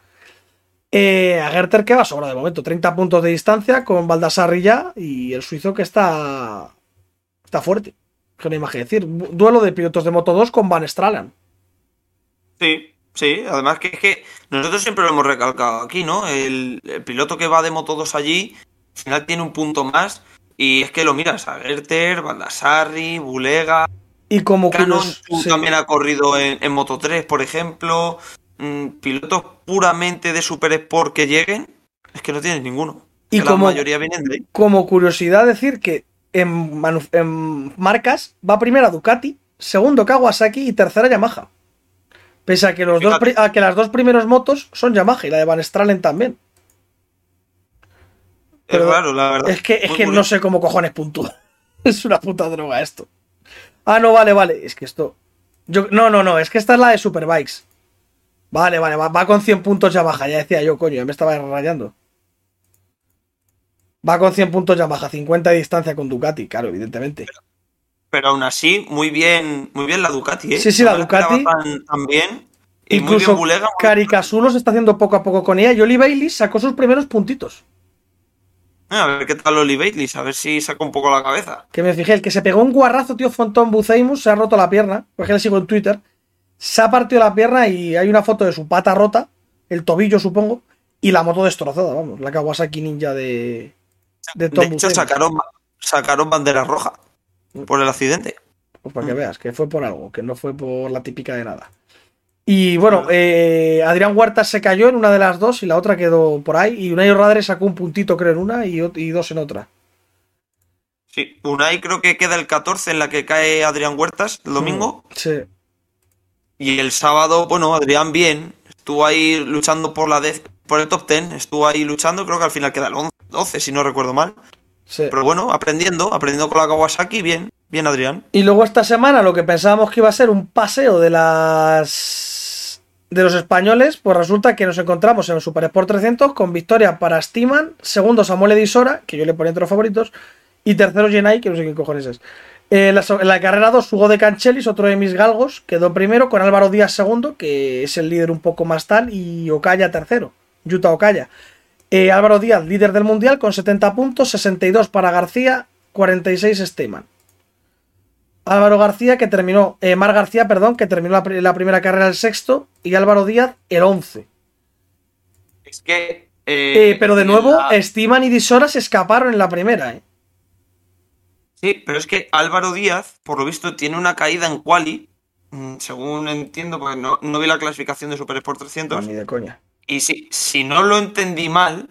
Eh, a Gerter que va sobra de momento, 30 puntos de distancia con Baldassarri ya y el suizo que está está fuerte. Que no hay más que decir. Du- Duelo de pilotos de Moto 2 con Van Stralan. Sí, sí. Además que es que nosotros siempre lo hemos recalcado aquí, ¿no? El, el piloto que va de Moto 2 allí, al final tiene un punto más. Y es que lo miras a Gerter, Baldassarri, Bulega, Y como Canon sí. también ha corrido en, en Moto 3, por ejemplo. Mm, pilotos puramente de Super Sport que lleguen, es que no tienes ninguno. Y Que como- La mayoría vienen de ahí. como curiosidad decir que en, marcas va primera Ducati, segundo Kawasaki y tercera Yamaha. Pese a que, los dos, a que las dos primeros motos son Yamaha y la de Van Stralen también. Pero es raro, la verdad. Es que, es Muy que no sé cómo cojones puntúa. es una puta droga esto. Ah, no, vale, vale. Es que esto. Yo, no, no, no. Es que esta es la de Superbikes. Vale, vale. Va, va con 100 puntos Yamaha. Ya decía yo, coño. Ya me estaba rayando. Va con 100 puntos Yamaha. 50 de distancia con Ducati. Claro, evidentemente. Pero aún así, muy bien, muy bien la Ducati, ¿eh? Sí, sí, la Ducati. Tan, tan bien. Y muy Incluso Caricasulo se está haciendo poco a poco con ella. Y Oli Bailey sacó sus primeros puntitos. A ver qué tal Oli Bailey, a ver si saca un poco la cabeza. Que me fijé, el que se pegó un guarrazo, tío, Fonton Buceimus, se ha roto la pierna, porque le sigo en Twitter. Se ha partido la pierna y hay una foto de su pata rota, el tobillo, supongo, y la moto destrozada, vamos, la Kawasaki Ninja de, de Tom De hecho, sacaron, sacaron bandera roja por el accidente. Pues para que veas, que fue por algo, que no fue por la típica de nada. Y bueno, eh, Adrián Huertas se cayó en una de las dos y la otra quedó por ahí. Y Unai Radre sacó un puntito, creo, en una y, dos en otra. Sí, Unai creo que queda el 14 en la que cae Adrián Huertas el domingo. Sí. Y el sábado, bueno, Adrián bien. Estuvo ahí luchando por la dez- por el top 10. Estuvo ahí luchando, creo que al final queda el 11, 12, si no recuerdo mal. sí. Pero bueno, aprendiendo, aprendiendo con la Kawasaki, bien, bien Adrián. Y luego esta semana lo que pensábamos que iba a ser un paseo de las de los españoles, pues resulta que nos encontramos en el Super Sport 300 con victoria para Stiman, segundo Samuel Edisora, que yo le ponía entre los favoritos, y tercero Genai, que no sé qué cojones es. En la, en la carrera 2, Hugo de Canchelis, otro de mis galgos, quedó primero con Álvaro Díaz segundo, que es el líder un poco más tal, y Ocaya tercero, Yuta Ocaya. Eh, Álvaro Díaz, líder del mundial, con 70 puntos, 62 para García, 46 Esteban. Álvaro García, que terminó, eh, Mar García, perdón, que terminó la, pri- la primera carrera el sexto, y Álvaro Díaz el 11. Es que. eh, pero de nuevo, la- y Disora se escaparon en la primera, ¿eh? Sí, pero es que Álvaro Díaz, por lo visto, tiene una caída en quali, mm, según entiendo, porque no, no vi la clasificación de Super Sport 300. Ni de coña. Y si, si no lo entendí mal,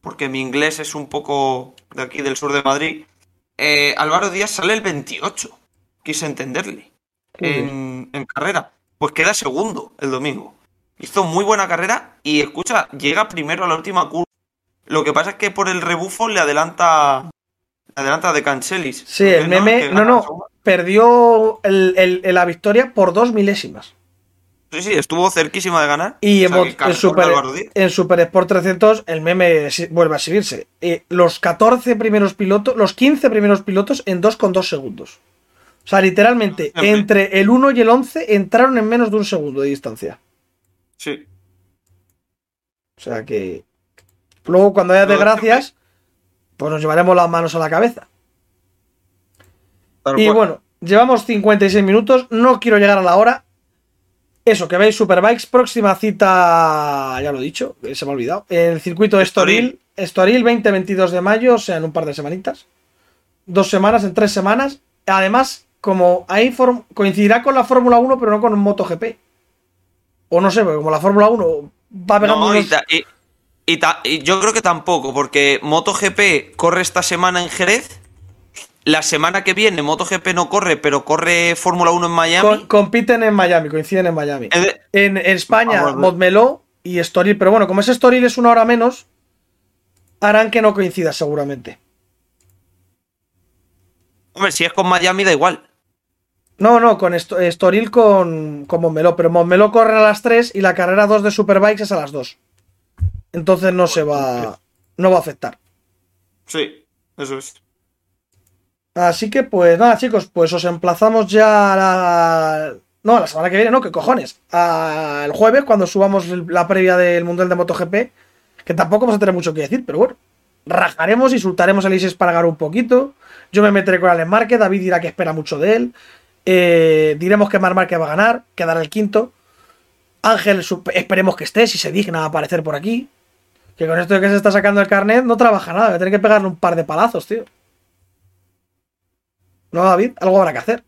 porque mi inglés es un poco de aquí del sur de Madrid, eh, Álvaro Díaz sale el 28. Quise entenderle. En, en carrera. Pues queda segundo el domingo. Hizo muy buena carrera y escucha, llega primero a la última curva. Lo que pasa es que por el rebufo le adelanta. Le adelanta de Cancelis. Sí, el meme. No, no. Perdió el- el- el- la victoria por dos milésimas. Sí, sí, estuvo cerquísima de ganar. Y O en, sea, Super, en Super Sport 300 el meme vuelve a seguirse. Eh, los 14 primeros pilotos, los 15 primeros pilotos en 2,2 segundos. O sea, literalmente, Siempre. entre el 1 y el 11 entraron en menos de un segundo de distancia. Sí. O sea que. Luego, cuando haya desgracias, pues nos llevaremos las manos a la cabeza. Y bueno, llevamos 56 minutos, no quiero llegar a la hora. Eso, que veis Superbikes, próxima cita, ya lo he dicho, eh, se me ha olvidado. El circuito de Estoril, Estoril 20-22 de mayo, o sea, en un par de semanitas. Dos semanas, en tres semanas. Además, como ahí coincidirá con la Fórmula 1, pero no con un MotoGP. O no sé, porque como la Fórmula 1 va pegando No, y unos- ta- y- y ta- y yo creo que tampoco, porque MotoGP corre esta semana en Jerez. La semana que viene MotoGP no corre, pero corre Fórmula 1 en Miami. con- compiten en Miami, coinciden en Miami. Es de- En, en España. Montmeló y Estoril. Pero bueno, como ese Estoril es una hora menos, harán que no coincida seguramente. Hombre, si es con Miami da igual. No, no, con Esto- Estoril con, con Montmeló. Pero Montmeló corre a las 3 y la carrera 2 de Superbikes es a las 2. Entonces no se va. No va a afectar. Sí, eso es. Así que, pues nada, chicos, pues os emplazamos ya a la. No, a la semana que viene, no, ¿qué cojones? A- El jueves, cuando subamos la previa del Mundial de MotoGP, que tampoco vamos a tener mucho que decir, pero bueno, rajaremos, insultaremos a Luis Espargaro un poquito. Yo me meteré con Alex Márquez, David dirá que espera mucho de él. eh, diremos que Mar Márquez va a ganar, quedará el quinto. Ángel, esperemos que esté, si se digna a aparecer por aquí. Que con esto de que se está sacando el carnet no trabaja nada, voy a tener que pegarle un par de palazos, tío. ¿No, David? Algo habrá que hacer.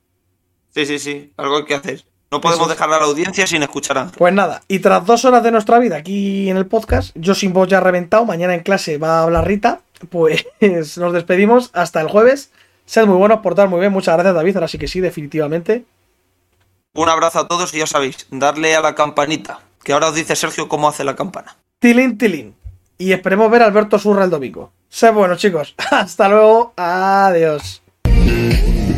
Sí, sí, sí. Algo hay que hacer. No podemos dejar a la audiencia sin escuchar a. Pues nada, y tras dos horas de nuestra vida aquí en el podcast, yo sin voz ya reventado, mañana en clase va a hablar Rita, pues nos despedimos hasta el jueves. Sed muy buenos, portar muy bien, muchas gracias David, ahora sí que sí, definitivamente. Un abrazo a todos y ya sabéis, darle a la campanita. Que ahora os dice Sergio cómo hace la campana. Tilín, tilín. Y esperemos ver a Alberto Surra el domingo. Sed buenos chicos, hasta luego, adiós. Yeah.